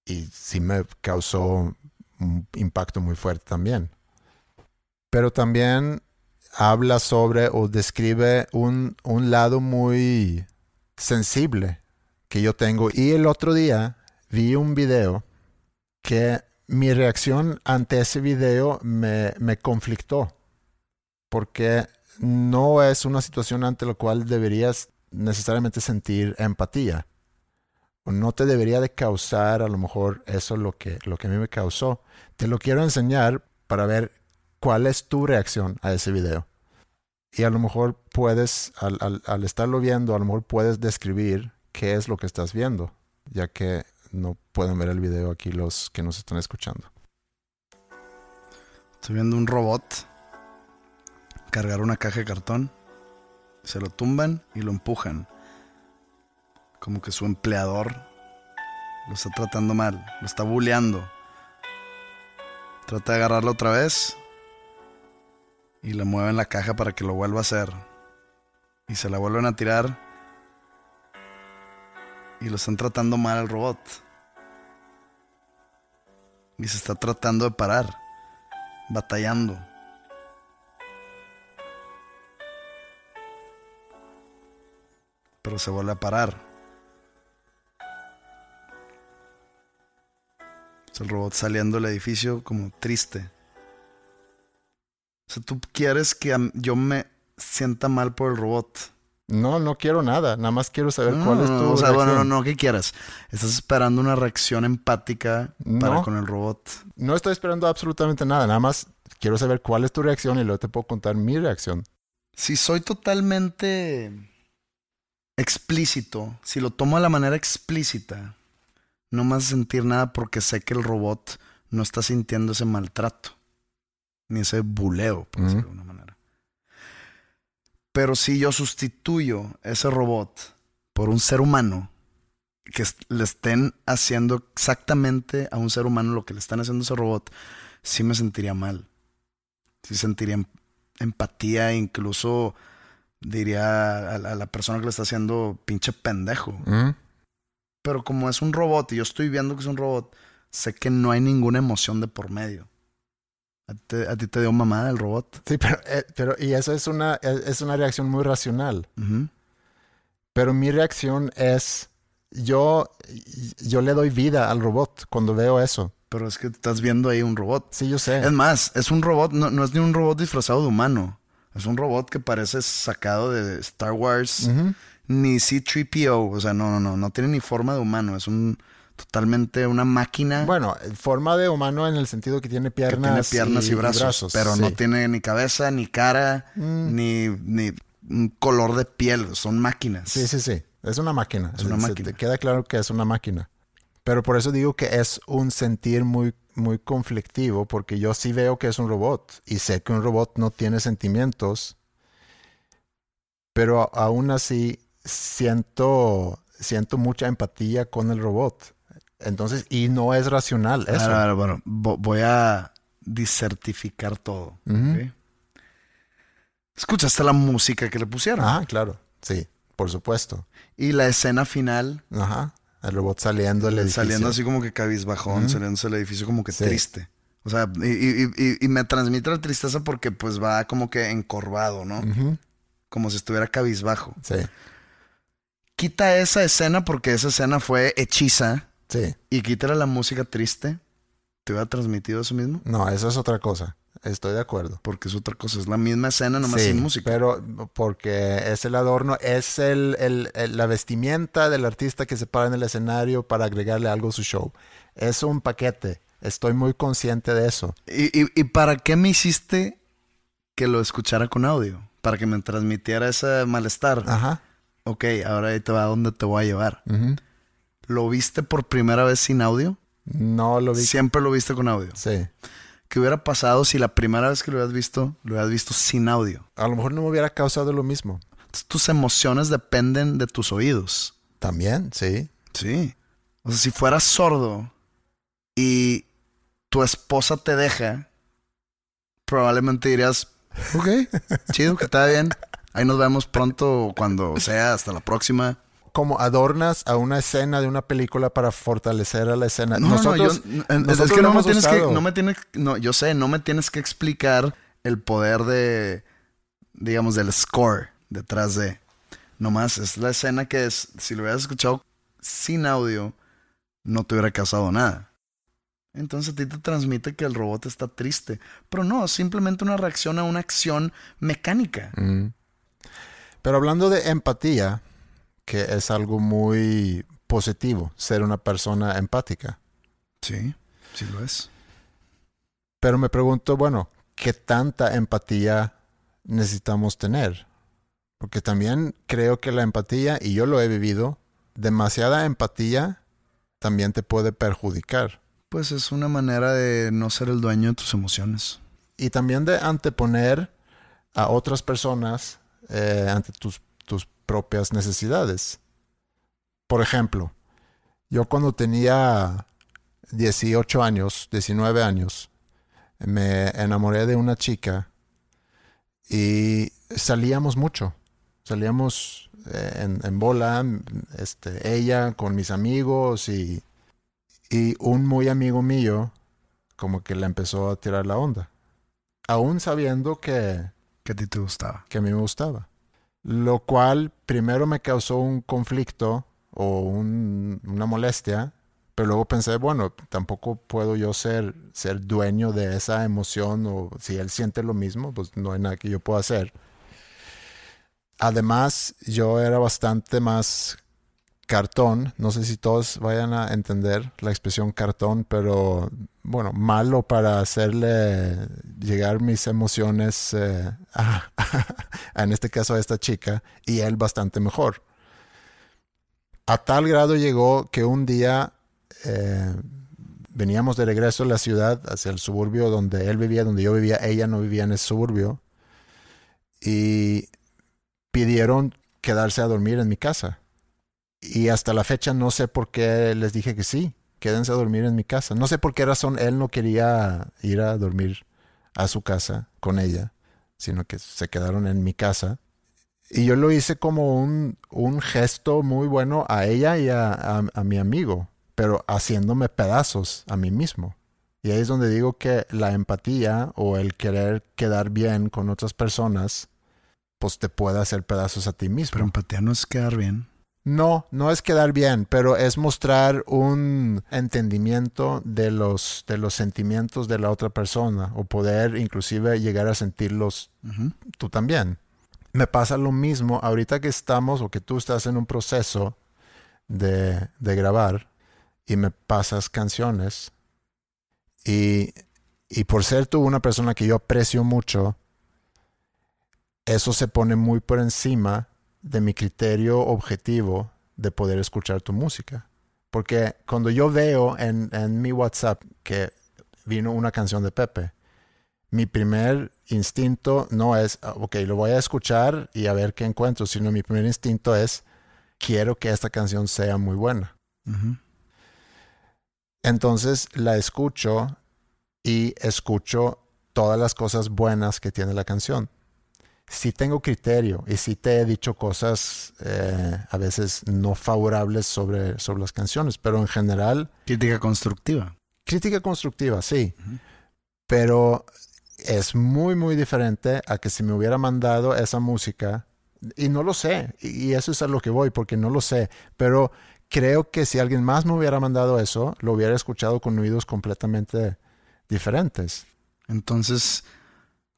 y sí me causó un impacto muy fuerte también. Pero también habla sobre o describe un, un lado muy sensible que yo tengo. Y el otro día vi un video que mi reacción ante ese video me, me conflictó. Porque no es una situación ante la cual deberías necesariamente sentir empatía. No te debería de causar a lo mejor eso lo que, lo que a mí me causó. Te lo quiero enseñar para ver cuál es tu reacción a ese video. Y a lo mejor puedes, al, al, al estarlo viendo, a lo mejor puedes describir qué es lo que estás viendo, ya que no pueden ver el video aquí los que nos están escuchando. Estoy viendo un robot cargar una caja de cartón, se lo tumban y lo empujan. Como que su empleador lo está tratando mal, lo está bulleando. Trata de agarrarlo otra vez y le mueven la caja para que lo vuelva a hacer. Y se la vuelven a tirar y lo están tratando mal al robot. Y se está tratando de parar, batallando. Pero se vuelve a parar. Es el robot saliendo del edificio como triste. O sea, tú quieres que yo me sienta mal por el robot. No, no quiero nada. Nada más quiero saber cuál es tu. No, o sea, bueno, no, no, ¿qué quieras? Estás esperando una reacción empática para con el robot. No estoy esperando absolutamente nada. Nada más quiero saber cuál es tu reacción y luego te puedo contar mi reacción. Si soy totalmente explícito, si lo tomo de la manera explícita, no me hace sentir nada porque sé que el robot no está sintiendo ese maltrato, ni ese buleo, por decirlo de alguna manera. Pero si yo sustituyo ese robot por un ser humano, que le estén haciendo exactamente a un ser humano lo que le están haciendo a ese robot, sí me sentiría mal. Sí sentiría em-, empatía, incluso diría a, la persona que le está haciendo pinche pendejo. Pero como es un robot y yo estoy viendo que es un robot, sé que no hay ninguna emoción de por medio. ¿A ti, te dio mamada el robot? Sí, pero, eh, pero y eso es una, es una reacción muy racional. Pero mi reacción es, yo, yo le doy vida al robot cuando veo eso. Pero es que estás viendo ahí un robot. Sí, yo sé. Es más, es un robot, no, no es ni un robot disfrazado de humano. Es un robot que parece sacado de Star Wars. Ni C-3PO. O sea, no, no, no. No tiene ni forma de humano. Es un totalmente una máquina. Bueno, forma de humano en el sentido que tiene piernas, tiene piernas y, brazos, pero no tiene ni cabeza, ni cara, mm. ni, ni un color de piel. Son máquinas. Sí, sí, sí. Es una máquina. Es una máquina. Te queda claro que es una máquina. Pero por eso digo que es un sentir muy muy conflictivo porque yo sí veo que es un robot y sé que un robot no tiene sentimientos, pero aún así siento, siento mucha empatía con el robot. Entonces, y no es racional eso. bueno, voy a disertificar todo. ¿Escuchaste la música que le pusieron? Ah, claro, sí, por supuesto. Y la escena final. Ajá. El robot saliendo del edificio. Saliendo así como que cabizbajón, saliendo del edificio como que triste. O sea, y, me transmite la tristeza porque pues va como que encorvado, ¿no? Como si estuviera cabizbajo. Sí. Quita esa escena porque esa escena fue hechiza. Sí. Y quítale la música triste. ¿Te hubiera transmitido eso mismo? No, eso es otra cosa. Estoy de acuerdo. Porque es otra cosa, es la misma escena, nomás sin música. Pero porque es el adorno, es el, la vestimenta del artista que se para en el escenario para agregarle algo a su show. Es un paquete. Estoy muy consciente de eso. ¿Y, y, para qué me hiciste que lo escuchara con audio? Para que me transmitiera ese malestar. Ajá. Ok, ahora ahí te va a dónde te voy a llevar. ¿Lo viste por primera vez sin audio? No lo vi. Siempre lo viste con audio. Sí. ¿Qué hubiera pasado si la primera vez que lo hubieras visto, lo hubieras visto sin audio? A lo mejor no me hubiera causado lo mismo. tus emociones dependen de tus oídos. También, sí. Sí. O sea, si fueras sordo y tu esposa te deja, probablemente dirías, ok, chido, que está bien. Ahí nos vemos pronto cuando sea, hasta la próxima. Como adornas a una escena de una película para fortalecer a la escena. No, nosotros, no, yo, es que no me tienes que, no me tienes, no, yo sé, no me tienes que explicar el poder de, digamos, del score detrás de. Nomás es la escena que es, si lo hubieras escuchado sin audio, no te hubiera causado nada. Entonces a ti te transmite que el robot está triste. Pero no, simplemente una reacción a una acción mecánica. Mm. Pero hablando de empatía, que es algo muy positivo, ser una persona empática. Sí, sí lo es. Pero me pregunto, bueno, ¿qué tanta empatía necesitamos tener? Porque también creo que la empatía, y yo lo he vivido, demasiada empatía también te puede perjudicar. Pues es una manera de no ser el dueño de tus emociones. Y también de anteponer a otras personas eh, ante tus, tus propias necesidades. Por ejemplo, yo cuando tenía 18 años, 19 años, me enamoré de una chica y salíamos mucho. Salíamos eh, en, en bola, este, ella con mis amigos y, y un muy amigo mío como que le empezó a tirar la onda. Aún sabiendo que, Que a ti te gustaba. que a mí me gustaba. Lo cual primero me causó un conflicto o un- una molestia, pero luego pensé, bueno, tampoco puedo yo ser, ser dueño de esa emoción o si él siente lo mismo, pues no hay nada que yo pueda hacer. Además, yo era bastante más cartón, no sé si todos vayan a entender la expresión cartón, pero bueno, malo para hacerle llegar mis emociones eh, a, en este caso a esta chica y él bastante mejor. A tal grado llegó que un día eh, veníamos de regreso a la ciudad, hacia el suburbio donde él vivía, donde yo vivía, ella no vivía en ese suburbio, y pidieron quedarse a dormir en mi casa. Y hasta la fecha no sé por qué les dije que sí, quédense a dormir en mi casa. No sé por qué razón él no quería ir a dormir a su casa con ella, sino que se quedaron en mi casa. Y yo lo hice como un, gesto muy bueno a ella y a- a mi amigo, pero haciéndome pedazos a mí mismo. Y ahí es donde digo que la empatía o el querer quedar bien con otras personas, pues te puede hacer pedazos a ti mismo. Pero empatía no es quedar bien. No, no es quedar bien, pero es mostrar un entendimiento de los, de los sentimientos de la otra persona o poder inclusive llegar a sentirlos tú también. Me pasa lo mismo ahorita que estamos o que tú estás en un proceso de, de grabar y me pasas canciones y, y por ser tú una persona que yo aprecio mucho, eso se pone muy por encima de mi criterio objetivo de poder escuchar tu música. Porque cuando yo veo en, en mi WhatsApp que vino una canción de Pepe, mi primer instinto no es, ah, ok, lo voy a escuchar y a ver qué encuentro, sino mi primer instinto es, quiero que esta canción sea muy buena. Entonces la escucho y escucho todas las cosas buenas que tiene la canción. Si tengo criterio y si te he dicho cosas eh, a veces no favorables sobre, sobre las canciones, pero en general, Crítica constructiva. crítica constructiva, sí. Pero es muy, muy diferente a que si me hubiera mandado esa música, y no lo sé, y y eso es a lo que voy, porque no lo sé, pero creo que si alguien más me hubiera mandado eso, lo hubiera escuchado con oídos completamente diferentes. Entonces,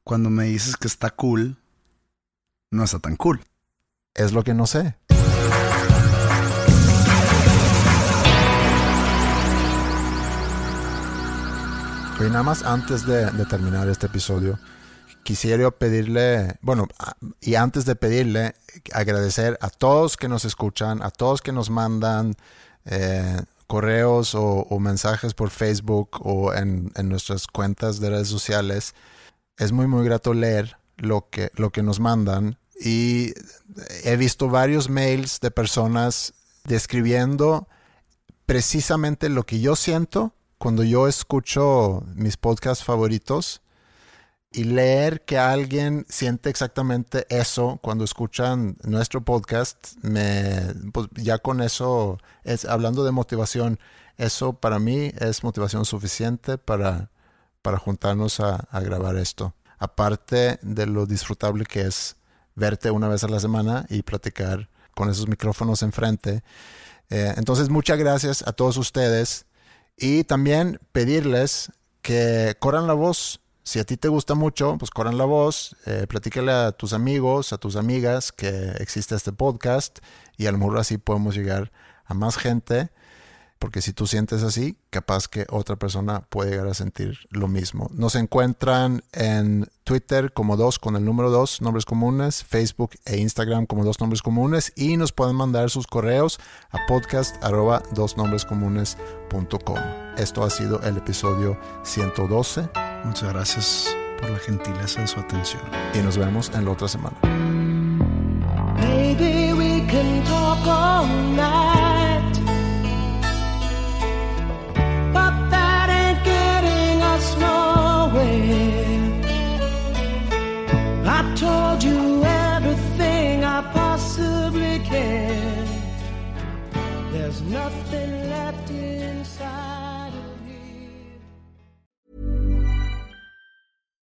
cuando me dices que está cool, no está tan cool. Es lo que no sé. Y nada más antes de, terminar este episodio, quisiera pedirle, bueno, y antes de pedirle, agradecer a todos que nos escuchan, a todos que nos mandan eh, correos o, mensajes por Facebook o en nuestras cuentas de redes sociales. Es muy, muy grato leer lo que, lo que nos mandan y he visto varios mails de personas describiendo precisamente lo que yo siento cuando yo escucho mis podcasts favoritos y leer que alguien siente exactamente eso cuando escuchan nuestro podcast, me, pues ya con eso, es, hablando de motivación, eso para mí es motivación suficiente para, para juntarnos a, a grabar esto. Aparte de lo disfrutable que es verte una vez a la semana y platicar con esos micrófonos enfrente. Eh, entonces, muchas gracias a todos ustedes y también pedirles que corran la voz. Si a ti te gusta mucho, pues corran la voz, eh, platícale a tus amigos, a tus amigas que existe este podcast y a lo mejor así podemos llegar a más gente porque si tú sientes así, capaz que otra persona puede llegar a sentir lo mismo. Nos encuentran en Twitter como dos con el número dos nombres comunes, Facebook e Instagram como dos nombres comunes y nos pueden mandar sus correos a podcast arroba dos nombres comunes.com. Esto ha sido el episodio 112. Muchas gracias por la gentileza de su atención. Y nos vemos en la otra semana. Maybe we can talk all night.